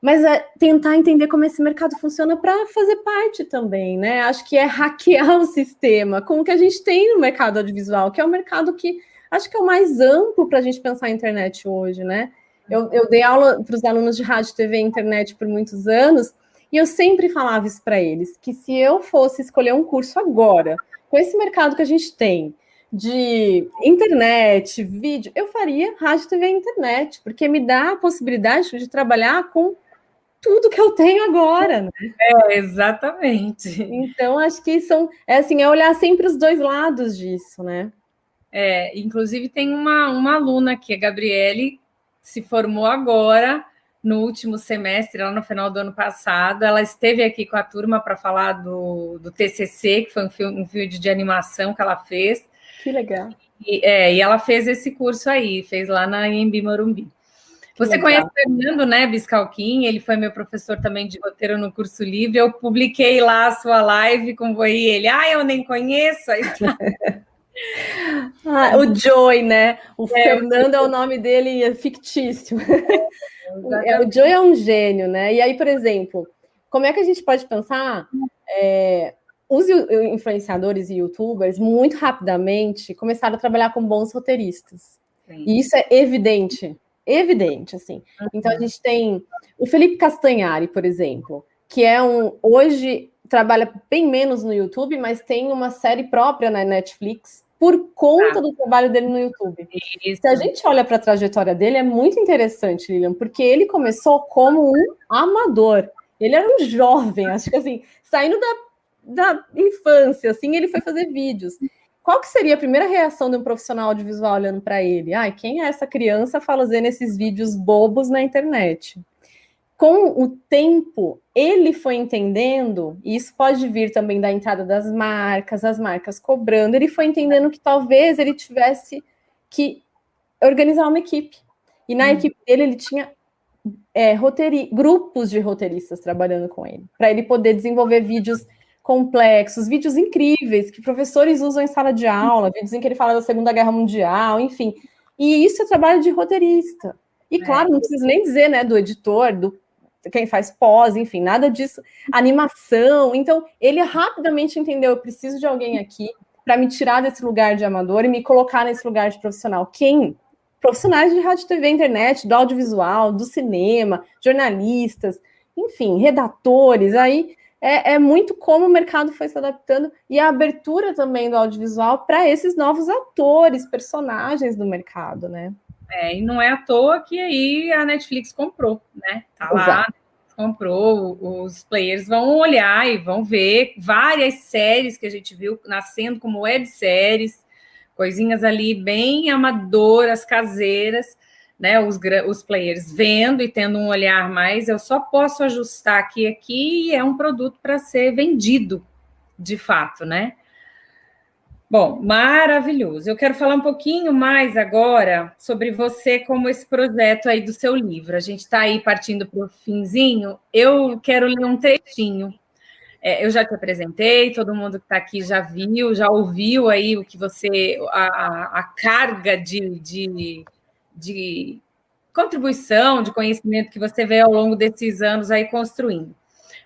Mas é tentar entender como esse mercado funciona para fazer parte também, né? Acho que é hackear o sistema, como o que a gente tem no mercado audiovisual, que é o um mercado que acho que é o mais amplo para a gente pensar a internet hoje, né? Eu, eu dei aula para os alunos de rádio, TV e internet por muitos anos, e eu sempre falava isso para eles: que se eu fosse escolher um curso agora, com esse mercado que a gente tem, de internet, vídeo, eu faria rádio, TV e internet, porque me dá a possibilidade de trabalhar com tudo que eu tenho agora, né? É, exatamente. Então, acho que são, é assim, é olhar sempre os dois lados disso, né? É, inclusive tem uma, uma aluna aqui, a Gabriele, se formou agora, no último semestre, lá no final do ano passado. Ela esteve aqui com a turma para falar do, do TCC, que foi um, filme, um vídeo de animação que ela fez. Que legal. E, é, e ela fez esse curso aí, fez lá na Embi Morumbi. Você conhece o Fernando, né, Biscalquim? Ele foi meu professor também de roteiro no curso livre. Eu publiquei lá a sua live com o ele. Ah, eu nem conheço. [LAUGHS] ah, o Joy, né? O é, Fernando é o nome dele é fictício. [LAUGHS] É, o Joy é um gênio, né? E aí, por exemplo, como é que a gente pode pensar? É, os influenciadores e youtubers, muito rapidamente, começaram a trabalhar com bons roteiristas. Sim. E isso é evidente, evidente, assim. Uhum. Então, a gente tem o Felipe Castanhari, por exemplo, que é um... Hoje trabalha bem menos no YouTube, mas tem uma série própria na Netflix por conta ah. do trabalho dele no YouTube. Isso. Se a gente olha para a trajetória dele, é muito interessante, Lilian, porque ele começou como um amador. Ele era um jovem, acho que assim, saindo da da infância, assim, ele foi fazer vídeos. Qual que seria a primeira reação de um profissional audiovisual olhando para ele? Ai, quem é essa criança fazendo esses vídeos bobos na internet? Com o tempo, ele foi entendendo, e isso pode vir também da entrada das marcas, as marcas cobrando, ele foi entendendo que talvez ele tivesse que organizar uma equipe. E na hum. equipe dele, ele tinha é, grupos de roteiristas trabalhando com ele, para ele poder desenvolver vídeos complexos, vídeos incríveis que professores usam em sala de aula, vídeos em que ele fala da Segunda Guerra Mundial, enfim. E isso é trabalho de roteirista. E é. claro, não preciso nem dizer, né, do editor, do quem faz pós, enfim, nada disso. Animação. Então, ele rapidamente entendeu: eu preciso de alguém aqui para me tirar desse lugar de amador e me colocar nesse lugar de profissional. Quem? Profissionais de rádio, TV, internet, do audiovisual, do cinema, jornalistas, enfim, redatores. Aí é, é, muito como o mercado foi se adaptando e a abertura também do audiovisual para esses novos atores, personagens do mercado, né? É, e não é à toa que aí a Netflix comprou, né? Tá lá, comprou, os players vão olhar e vão ver várias séries que a gente viu nascendo como webséries, coisinhas ali bem amadoras, caseiras, né? Os, os players vendo e tendo um olhar mais, eu só posso ajustar aqui aqui e é um produto para ser vendido de fato, né? Bom, maravilhoso. Eu quero falar um pouquinho mais agora sobre você como esse projeto aí do seu livro. A gente está aí partindo para o finzinho. Eu quero ler um trechinho. É, eu já te apresentei, todo mundo que está aqui já viu, já ouviu aí o que você, a, a carga de, de, de contribuição, de conhecimento que você veio ao longo desses anos aí construindo.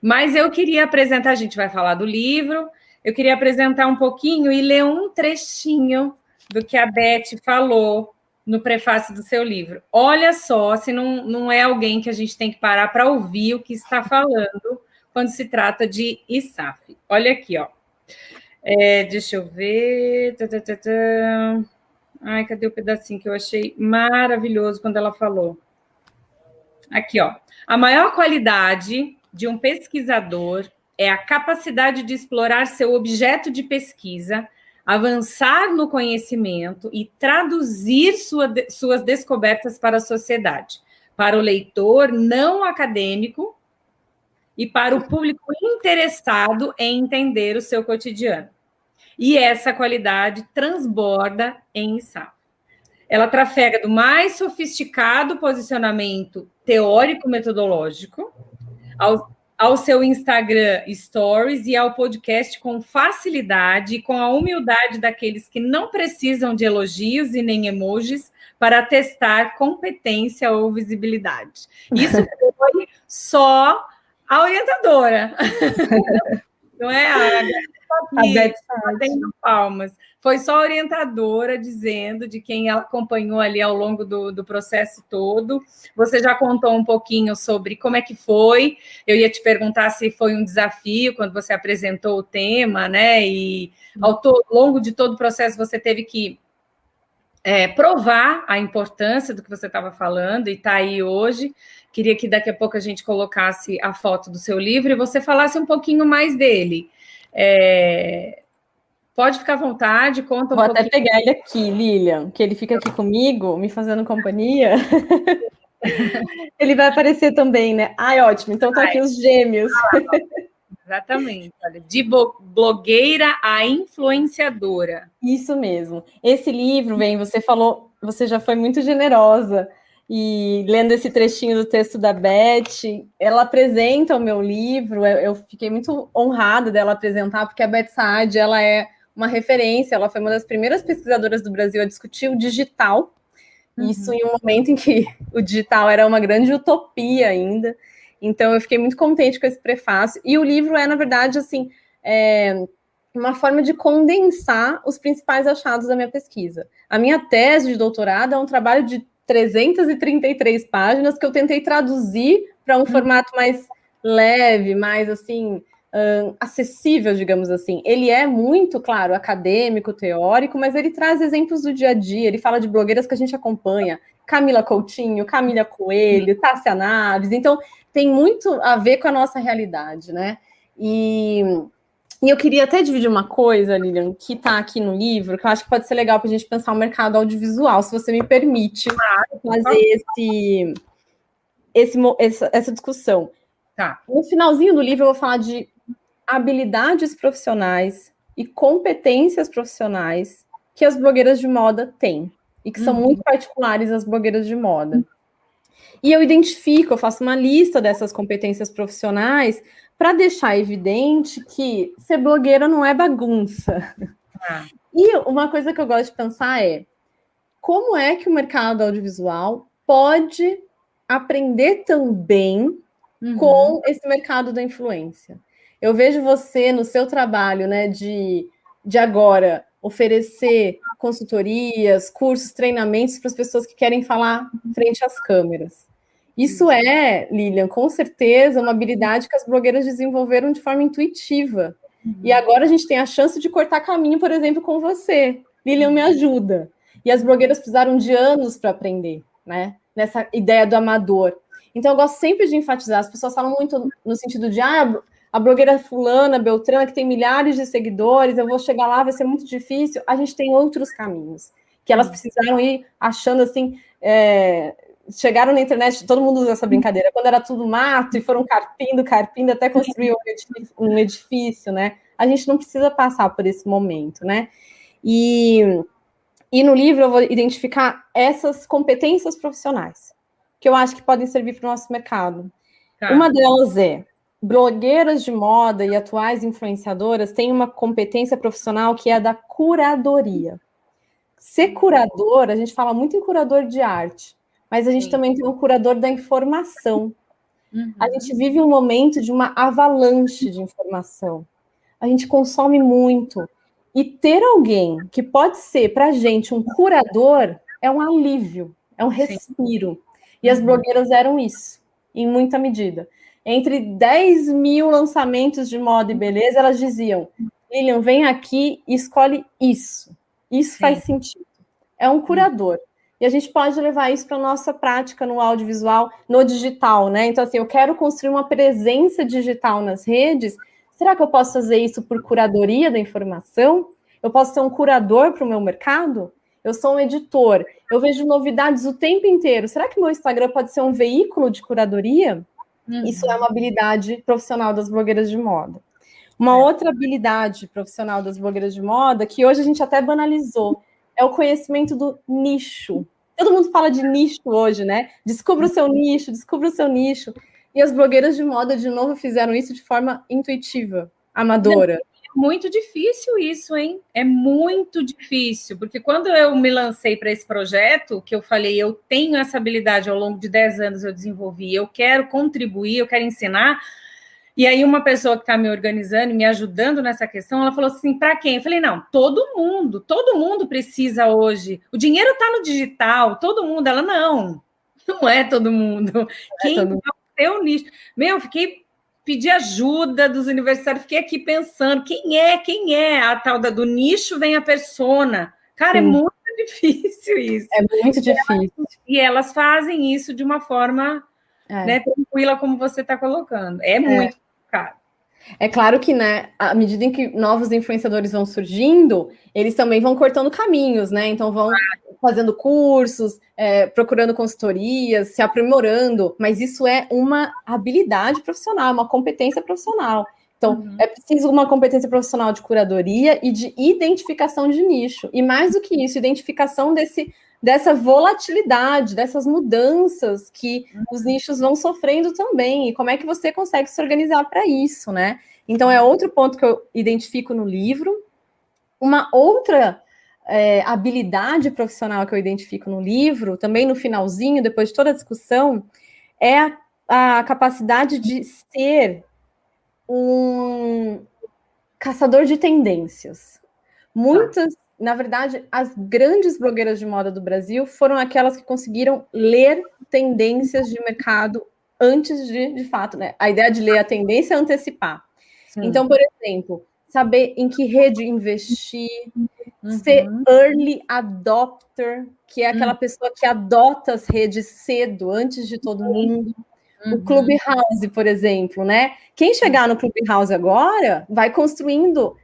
Mas eu queria apresentar, a gente vai falar do livro, eu queria apresentar um pouquinho e ler um trechinho do que a Beth falou no prefácio do seu livro. Olha só, se não, não é alguém que a gente tem que parar para ouvir o que está falando quando se trata de ISAF. Olha aqui, ó. É, deixa eu ver. Ai, cadê o pedacinho que eu achei maravilhoso quando ela falou? Aqui, ó. A maior qualidade de um pesquisador é a capacidade de explorar seu objeto de pesquisa, avançar no conhecimento e traduzir sua, suas descobertas para a sociedade, para o leitor não acadêmico e para o público interessado em entender o seu cotidiano. E essa qualidade transborda em ISAF. Ela trafega do mais sofisticado posicionamento teórico-metodológico ao ao seu Instagram Stories e ao podcast com facilidade e com a humildade daqueles que não precisam de elogios e nem emojis para testar competência ou visibilidade. Isso [LAUGHS] foi só a orientadora. [LAUGHS] não é a, a Beth batendo palmas. Foi só a orientadora dizendo de quem acompanhou ali ao longo do, do processo todo. Você já contou um pouquinho sobre como é que foi. Eu ia te perguntar se foi um desafio quando você apresentou o tema, né? E ao longo de todo o processo você teve que é, provar a importância do que você estava falando e está aí hoje. Queria que daqui a pouco a gente colocasse a foto do seu livro e você falasse um pouquinho mais dele. É, Pode ficar à vontade, conta um Vou pouquinho. até pegar ele aqui, Lilian, que ele fica aqui comigo, me fazendo companhia. [LAUGHS] ele vai aparecer também, né? Ai, ótimo. Então tá aqui os gêmeos. Exatamente. Olha, de blogueira a influenciadora. Isso mesmo. Esse livro, vem, você falou, você já foi muito generosa. E lendo esse trechinho do texto da Beth, ela apresenta o meu livro. Eu fiquei muito honrada dela apresentar, porque a Beth Saad, ela é uma referência, ela foi uma das primeiras pesquisadoras do Brasil a discutir o digital, uhum. isso em um momento em que o digital era uma grande utopia ainda. Então eu fiquei muito contente com esse prefácio. E o livro é, na verdade, assim, é uma forma de condensar os principais achados da minha pesquisa. A minha tese de doutorado é um trabalho de 333 páginas que eu tentei traduzir para um uhum. formato mais leve, mais assim, acessível, digamos assim. Ele é muito, claro, acadêmico, teórico, mas ele traz exemplos do dia a dia. Ele fala de blogueiras que a gente acompanha, Camila Coutinho, Camila Coelho, Tássia Naves. Então, tem muito a ver com a nossa realidade, né? E, e eu queria até dividir uma coisa, Lilian, que está aqui no livro, que eu acho que pode ser legal para a gente pensar o mercado audiovisual, se você me permite fazer esse, esse, essa, essa discussão. Tá. No finalzinho do livro, eu vou falar de habilidades profissionais e competências profissionais que as blogueiras de moda têm e que são uhum. muito particulares as blogueiras de moda. E eu identifico, eu faço uma lista dessas competências profissionais para deixar evidente que ser blogueira não é bagunça. Ah. E uma coisa que eu gosto de pensar é como é que o mercado audiovisual pode aprender também uhum. com esse mercado da influência. Eu vejo você no seu trabalho, né, de, de agora oferecer consultorias, cursos, treinamentos para as pessoas que querem falar frente às câmeras. Isso é, Lilian, com certeza, uma habilidade que as blogueiras desenvolveram de forma intuitiva. Uhum. E agora a gente tem a chance de cortar caminho, por exemplo, com você. Lilian, me ajuda. E as blogueiras precisaram de anos para aprender, né? Nessa ideia do amador. Então, eu gosto sempre de enfatizar. As pessoas falam muito no sentido de, ah, a blogueira fulana, Beltrana, que tem milhares de seguidores, eu vou chegar lá, vai ser muito difícil. A gente tem outros caminhos que elas precisaram ir achando assim. É, chegaram na internet, todo mundo usa essa brincadeira, quando era tudo mato e foram carpindo, carpindo até construir um edifício, um edifício, né? A gente não precisa passar por esse momento, né? E, e no livro eu vou identificar essas competências profissionais que eu acho que podem servir para o nosso mercado. Tá. Uma delas é blogueiras de moda e atuais influenciadoras têm uma competência profissional que é a da curadoria. Ser curador, a gente fala muito em curador de arte, mas a gente Sim. também tem um curador da informação. Uhum. A gente vive um momento de uma avalanche de informação. A gente consome muito. E ter alguém que pode ser para a gente um curador é um alívio, é um respiro. Sim. E as uhum. blogueiras eram isso, em muita medida. Entre 10 mil lançamentos de moda e beleza, elas diziam: Lilian, vem aqui e escolhe isso. Isso Sim. faz sentido. É um curador. E a gente pode levar isso para a nossa prática no audiovisual, no digital, né? Então, assim, eu quero construir uma presença digital nas redes. Será que eu posso fazer isso por curadoria da informação? Eu posso ser um curador para o meu mercado? Eu sou um editor, eu vejo novidades o tempo inteiro. Será que meu Instagram pode ser um veículo de curadoria? Uhum. Isso é uma habilidade profissional das blogueiras de moda. Uma é. outra habilidade profissional das blogueiras de moda, que hoje a gente até banalizou, é o conhecimento do nicho. Todo mundo fala de nicho hoje, né? Descubra o seu nicho, descubra o seu nicho. E as blogueiras de moda, de novo, fizeram isso de forma intuitiva, amadora. É muito difícil isso, hein? É muito difícil, porque quando eu me lancei para esse projeto, que eu falei, eu tenho essa habilidade ao longo de 10 anos eu desenvolvi, eu quero contribuir, eu quero ensinar, e aí, uma pessoa que está me organizando, me ajudando nessa questão, ela falou assim: para quem? Eu falei: não, todo mundo, todo mundo precisa hoje. O dinheiro está no digital, todo mundo. Ela, não, não é todo mundo. É quem todo... é o nicho? Meu, fiquei pedir ajuda dos universitários, fiquei aqui pensando: quem é, quem é a tal da do nicho vem a persona. Cara, é Sim. é muito [LAUGHS] difícil isso. É muito difícil. E elas fazem isso de uma forma é. né, tranquila, como você está colocando. É, é. muito cara. É claro que, né, à medida em que novos influenciadores vão surgindo, eles também vão cortando caminhos, né? Então vão fazendo cursos, é, procurando consultorias, se aprimorando, mas isso é uma habilidade profissional, uma competência profissional. Então, uhum. é preciso uma competência profissional de curadoria e de identificação de nicho. E mais do que isso, identificação desse dessa volatilidade, dessas mudanças que os nichos vão sofrendo também, e como é que você consegue se organizar para isso, né? Então, é outro ponto que eu identifico no livro. Uma outra é, habilidade profissional que eu identifico no livro, também no finalzinho, depois de toda a discussão, é a, a capacidade de ser um caçador de tendências. Muitas na verdade, as grandes blogueiras de moda do Brasil foram aquelas que conseguiram ler tendências de mercado antes de, de fato, né? A ideia de ler a tendência é antecipar. Sim. Então, por exemplo, saber em que rede investir, uhum. ser early adopter, que é aquela uhum. pessoa que adota as redes cedo, antes de todo mundo. Uhum. O Clubhouse, por exemplo, né? Quem chegar no Clubhouse agora vai construindo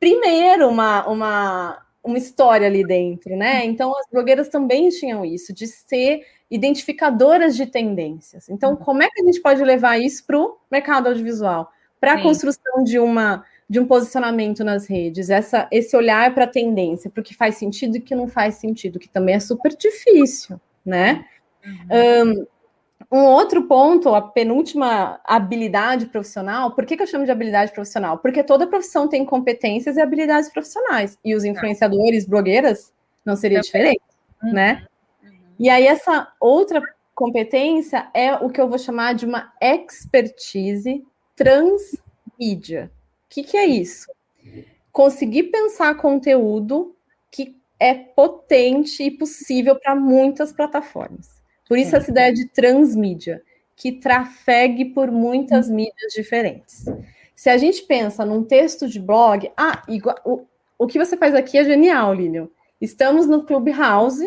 primeiro uma, uma, uma história ali dentro, né? Então as blogueiras também tinham isso, de ser identificadoras de tendências. Então, como é que a gente pode levar isso para o mercado audiovisual? Para a construção de uma de um posicionamento nas redes, essa, esse olhar para a tendência, para o que faz sentido e que não faz sentido, que também é super difícil, né? Uhum. Um, um outro ponto, a penúltima habilidade profissional, por que, que eu chamo de habilidade profissional? Porque toda profissão tem competências e habilidades profissionais. E os influenciadores, blogueiras, não seria diferente, uhum. né? Uhum. E aí, essa outra competência é o que eu vou chamar de uma expertise transmídia. O que, que é isso? Conseguir pensar conteúdo que é potente e possível para muitas plataformas. Por isso, essa ideia de transmídia, que trafegue por muitas mídias diferentes. Se a gente pensa num texto de blog, ah, igual, o, o que você faz aqui é genial, Lilian. Estamos no Clubhouse,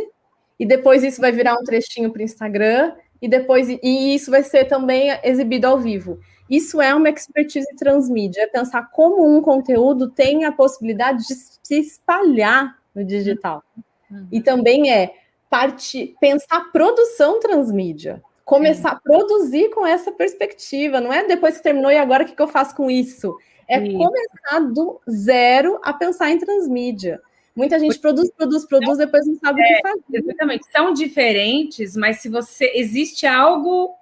e depois isso vai virar um trechinho para o Instagram, e depois e isso vai ser também exibido ao vivo. Isso é uma expertise transmídia, é pensar como um conteúdo tem a possibilidade de se espalhar no digital. Uhum. E também é parte, pensar produção transmídia. Começar é. a produzir com essa perspectiva, não é depois que terminou e agora o que, que eu faço com isso? É isso. começar do zero a pensar em transmídia. Muita gente produz, produz, produz, depois não sabe é, o que é, fazer. Exatamente. São diferentes, mas se você. Existe algo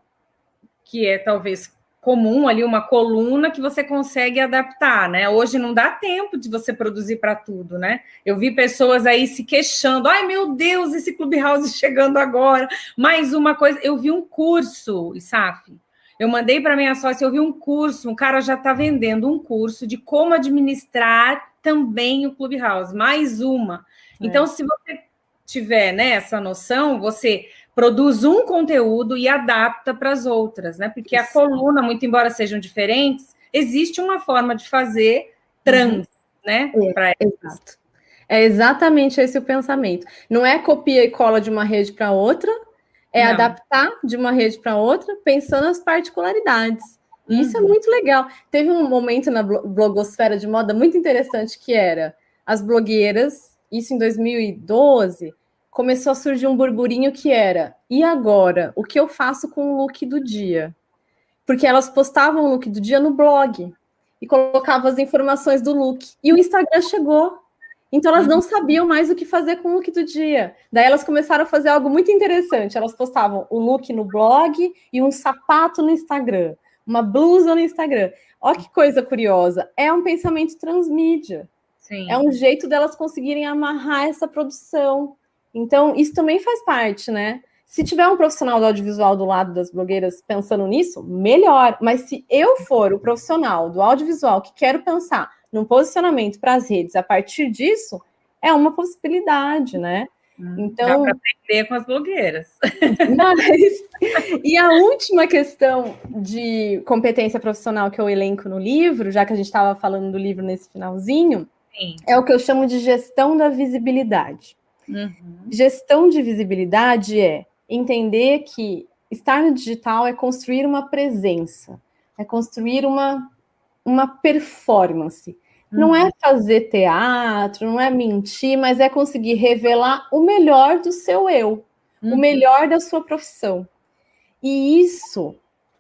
que é talvez comum ali, uma coluna que você consegue adaptar, né? Hoje não dá tempo de você produzir para tudo, né? Eu vi pessoas aí se queixando, ai meu Deus, esse Clubhouse [LAUGHS] chegando agora, mais uma coisa. Eu vi um curso, Isaf, eu mandei para minha sócia, eu vi um curso, um cara já está vendendo um curso de como administrar também o Clubhouse, mais uma. É. Então, se você tiver né, essa noção, você produz um conteúdo e adapta para as outras, né? Porque Isso. a coluna, muito embora sejam diferentes, existe uma forma de fazer trans, uhum. né? É, exato. É exatamente esse o pensamento. Não é copia e cola de uma rede para outra, é Não. adaptar de uma rede para outra, pensando nas particularidades. E isso é uhum. muito legal. Teve um momento na blogosfera de moda muito interessante que era as blogueiras, isso em 2012, começou a surgir um burburinho que era: e agora? O que eu faço com o look do dia? Porque elas postavam o look do dia no blog e colocavam as informações do look. E o Instagram chegou. Então elas não sabiam mais o que fazer com o look do dia. Daí elas começaram a fazer algo muito interessante. Elas postavam o look no blog e um sapato no Instagram, uma blusa no Instagram. Olha que coisa curiosa. É um pensamento transmídia. Sim. É um jeito delas conseguirem amarrar essa produção. Então, isso também faz parte, né? Se tiver um profissional do audiovisual do lado das blogueiras pensando nisso, melhor. Mas se eu for o profissional do audiovisual que quero pensar num posicionamento para as redes a partir disso, é uma possibilidade, né? Hum, então, Dá para aprender com as blogueiras. [LAUGHS] Mas, e a última questão de competência profissional que eu elenco no livro, já que a gente estava falando do livro nesse finalzinho, Sim. é o que eu chamo de gestão da visibilidade. Uhum. Gestão de visibilidade é entender que estar no digital é construir uma presença, é construir uma, uma performance. Uhum. Não é uhum. fazer teatro, não é mentir, mas é conseguir revelar o melhor do seu eu, uhum. o melhor da sua profissão. E isso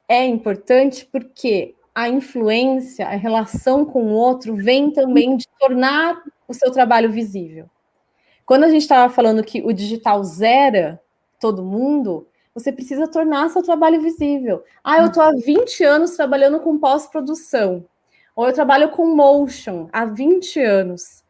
é importante porque a influência, a relação com o outro vem também de tornar o seu trabalho visível. Quando a gente estava falando que o digital zera todo mundo, você precisa tornar seu trabalho visível. Ah, eu estou há 20 anos trabalhando com pós-produção. Ou eu trabalho com motion há 20 anos.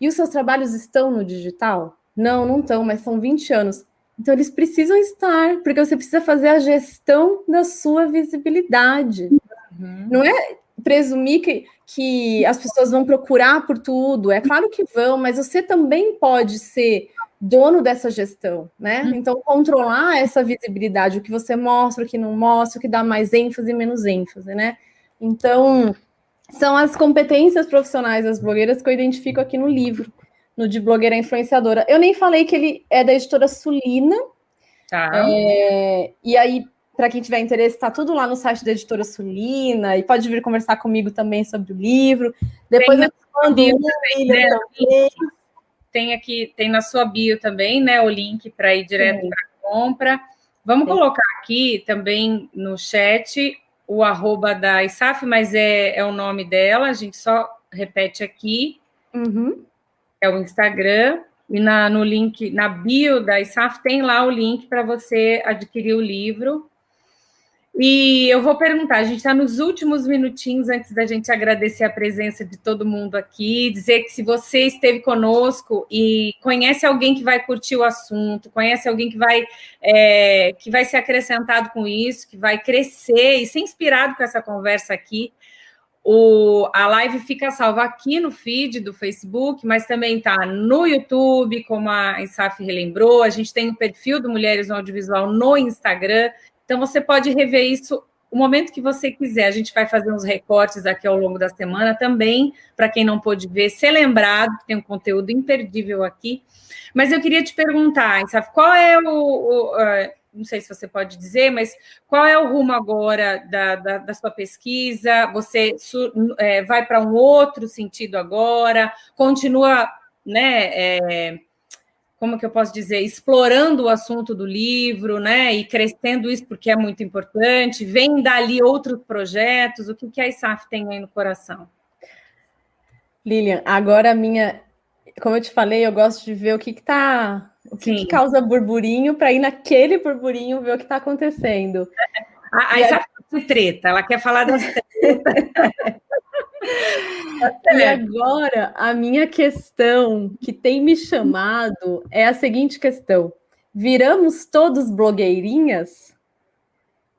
E os seus trabalhos estão no digital? Não, não estão, mas são 20 anos. Então eles precisam estar, porque você precisa fazer a gestão da sua visibilidade. Uhum. Não é presumir que, que as pessoas vão procurar por tudo. É claro que vão, mas você também pode ser dono dessa gestão, né? Uhum. Então, controlar essa visibilidade, o que você mostra, o que não mostra, o que dá mais ênfase e menos ênfase, né? Então, são as competências profissionais das blogueiras que eu identifico aqui no livro, no de blogueira influenciadora. Eu nem falei que ele é da editora Sulina. Tá. É, e aí, para quem tiver interesse, está tudo lá no site da editora Sulina e pode vir conversar comigo também sobre o livro. Depois tem eu mando também, né? também. Tem aqui, tem na sua bio também, né? O link para ir direto para compra. Vamos Sim. colocar aqui também no chat o arroba da ISAF, mas é, é o nome dela, a gente só repete aqui. Uhum. É o Instagram. E na, no link, na bio da ISAF, tem lá o link para você adquirir o livro. E eu vou perguntar, a gente está nos últimos minutinhos antes da gente agradecer a presença de todo mundo aqui, dizer que se você esteve conosco e conhece alguém que vai curtir o assunto, conhece alguém que vai, é, que vai ser acrescentado com isso, que vai crescer e ser inspirado com essa conversa aqui, o, a live fica salva aqui no feed do Facebook, mas também está no YouTube, como a Insaf relembrou. A gente tem o perfil do Mulheres no Audiovisual no Instagram. Então, você pode rever isso o momento que você quiser. A gente vai fazer uns recortes aqui ao longo da semana também, para quem não pôde ver, ser lembrado tem um conteúdo imperdível aqui. Mas eu queria te perguntar, sabe, qual é o, o uh, não sei se você pode dizer, mas qual é o rumo agora da, da, da sua pesquisa? Você é, vai para um outro sentido agora? Continua, né? É, como que eu posso dizer, explorando o assunto do livro, né, e crescendo isso porque é muito importante, vem dali outros projetos, o que, que a ISAF tem aí no coração? Lilian, agora a minha, como eu te falei, eu gosto de ver o que está, o que, que, causa burburinho para ir naquele burburinho ver o que está acontecendo. A, a ISAF se treta, ela quer falar das tretas. [LAUGHS] [LAUGHS] E agora, a minha questão que tem me chamado é a seguinte questão: viramos todos blogueirinhas?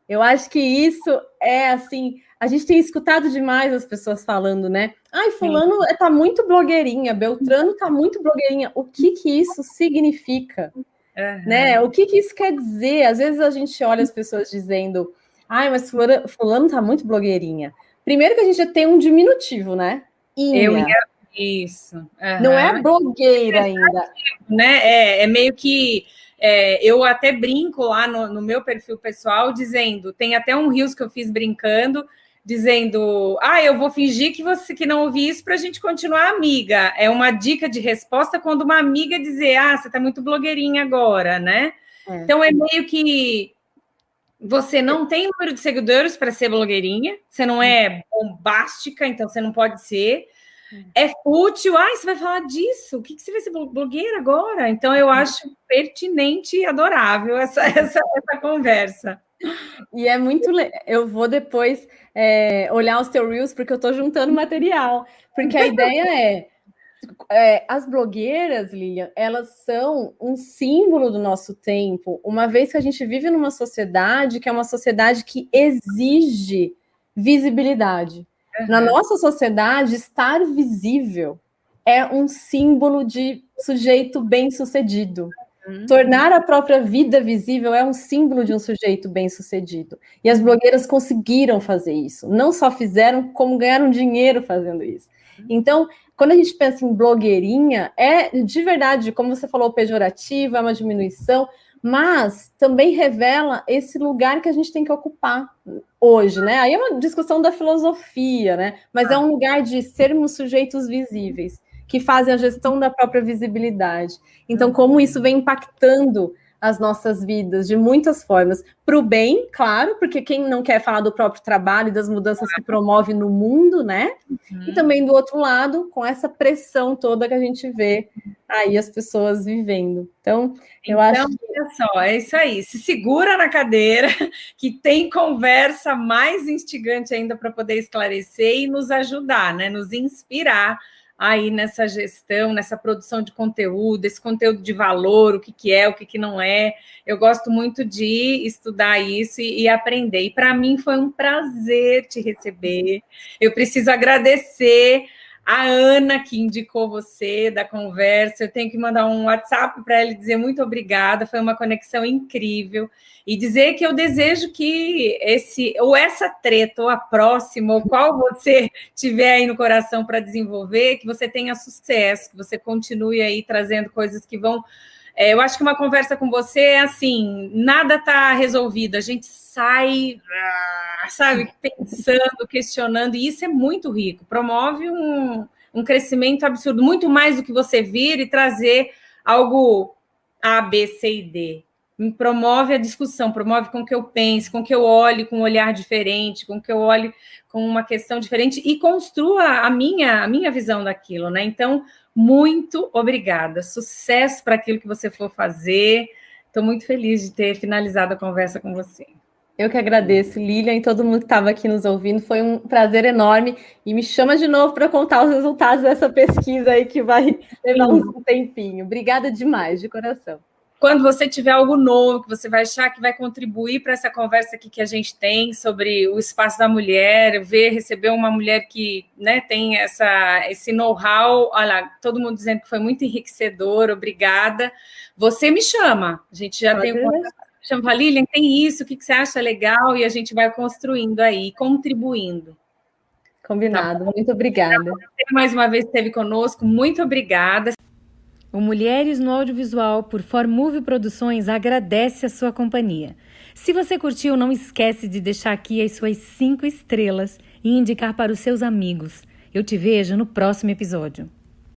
Eu acho que isso é assim. A gente tem escutado demais as pessoas falando, né? Ai, fulano Sim. tá muito blogueirinha, Beltrano tá muito blogueirinha. O que que isso significa? Uhum. Né? O que que isso quer dizer? Às vezes a gente olha as pessoas dizendo, ai, mas fulano, fulano tá muito blogueirinha. Primeiro que a gente já tem um diminutivo, né? Inha. Eu ia... Isso. Uhum. Não é blogueira ainda. Né? É, é meio que. É, eu até brinco lá no, no, meu perfil pessoal, dizendo, tem até um rios que eu fiz brincando, dizendo, ah, eu vou fingir que você que não ouvi isso para a gente continuar amiga. É uma dica de resposta quando uma amiga dizer, ah, você está muito blogueirinha agora, né? É. Então é meio que você não tem número de seguidores para ser blogueirinha, você não é bombástica, então você não pode ser. É fútil, ai, você vai falar disso, o que, que você vai ser blogueira agora? Então eu acho pertinente e adorável essa, [LAUGHS] essa, essa conversa. E é muito. Eu vou depois é, olhar os teus reels, porque eu estou juntando material. Porque a [LAUGHS] ideia é é, as blogueiras, Lilian, elas são um símbolo do nosso tempo, uma vez que a gente vive numa sociedade que é uma sociedade que exige visibilidade. Uhum. Na nossa sociedade, estar visível é um símbolo de sujeito bem-sucedido. Uhum. Tornar a própria vida visível é um símbolo de um sujeito bem-sucedido. E as blogueiras conseguiram fazer isso. Não só fizeram, como ganharam dinheiro fazendo isso. Uhum. Então, quando a gente pensa em blogueirinha, é de verdade, como você falou, pejorativo, é uma diminuição, mas também revela esse lugar que a gente tem que ocupar hoje, né? Aí é uma discussão da filosofia, né? Mas é um lugar de sermos sujeitos visíveis, que fazem a gestão da própria visibilidade. Então, como isso vem impactando as nossas vidas de muitas formas. Para o bem, claro, porque quem não quer falar do próprio trabalho e das mudanças que promove no mundo, né? Uhum. E também do outro lado, com essa pressão toda que a gente vê aí as pessoas vivendo. Então, eu então, acho. Que... Olha só, é isso aí. Se segura na cadeira, [LAUGHS] que tem conversa mais instigante ainda para poder esclarecer e nos ajudar, né? Nos inspirar aí nessa gestão, nessa produção de conteúdo, esse conteúdo de valor, o que, que é, o que, que não é. Eu gosto muito de estudar isso e, e aprender. E para mim foi um prazer te receber. Eu preciso agradecer a Ana que indicou você da conversa. Eu tenho que mandar um WhatsApp para ela dizer muito obrigada. Foi uma conexão incrível e dizer que eu desejo que esse ou essa treta ou a próxima ou qual você tiver aí no coração para desenvolver, que você tenha sucesso, que você continue aí trazendo coisas que vão é, eu acho que uma conversa com você é assim, nada está resolvido, a gente sai, sabe, pensando, questionando, e isso é muito rico, promove um, um crescimento absurdo, muito mais do que você vir e trazer algo A, B, C e D. Promove a discussão, promove com que eu pense, com que eu olhe com um olhar diferente, com que eu olhe com uma questão diferente e construa a minha, a minha visão daquilo, né? Então, muito obrigada. Sucesso para aquilo que você for fazer. Estou muito feliz de ter finalizado a conversa com você. Eu que agradeço, Lilian, e todo mundo que estava aqui nos ouvindo. Foi um prazer enorme. E me chama de novo para contar os resultados dessa pesquisa aí que vai levar um tempinho. Obrigada demais, de coração quando você tiver algo novo que você vai achar que vai contribuir para essa conversa aqui que a gente tem sobre o espaço da mulher, ver, receber uma mulher que né, tem essa, esse know-how, olha, todo mundo dizendo que foi muito enriquecedor, obrigada. Você me chama, a gente já Pode tem um chama Lilian, tem isso, o que, que você acha legal? E a gente vai construindo aí, contribuindo. Combinado, tá muito obrigada. Mais uma vez esteve conosco, muito obrigada. O Mulheres no Audiovisual por Formove Produções agradece a sua companhia. Se você curtiu, não esquece de deixar aqui as suas cinco estrelas e indicar para os seus amigos. Eu te vejo no próximo episódio.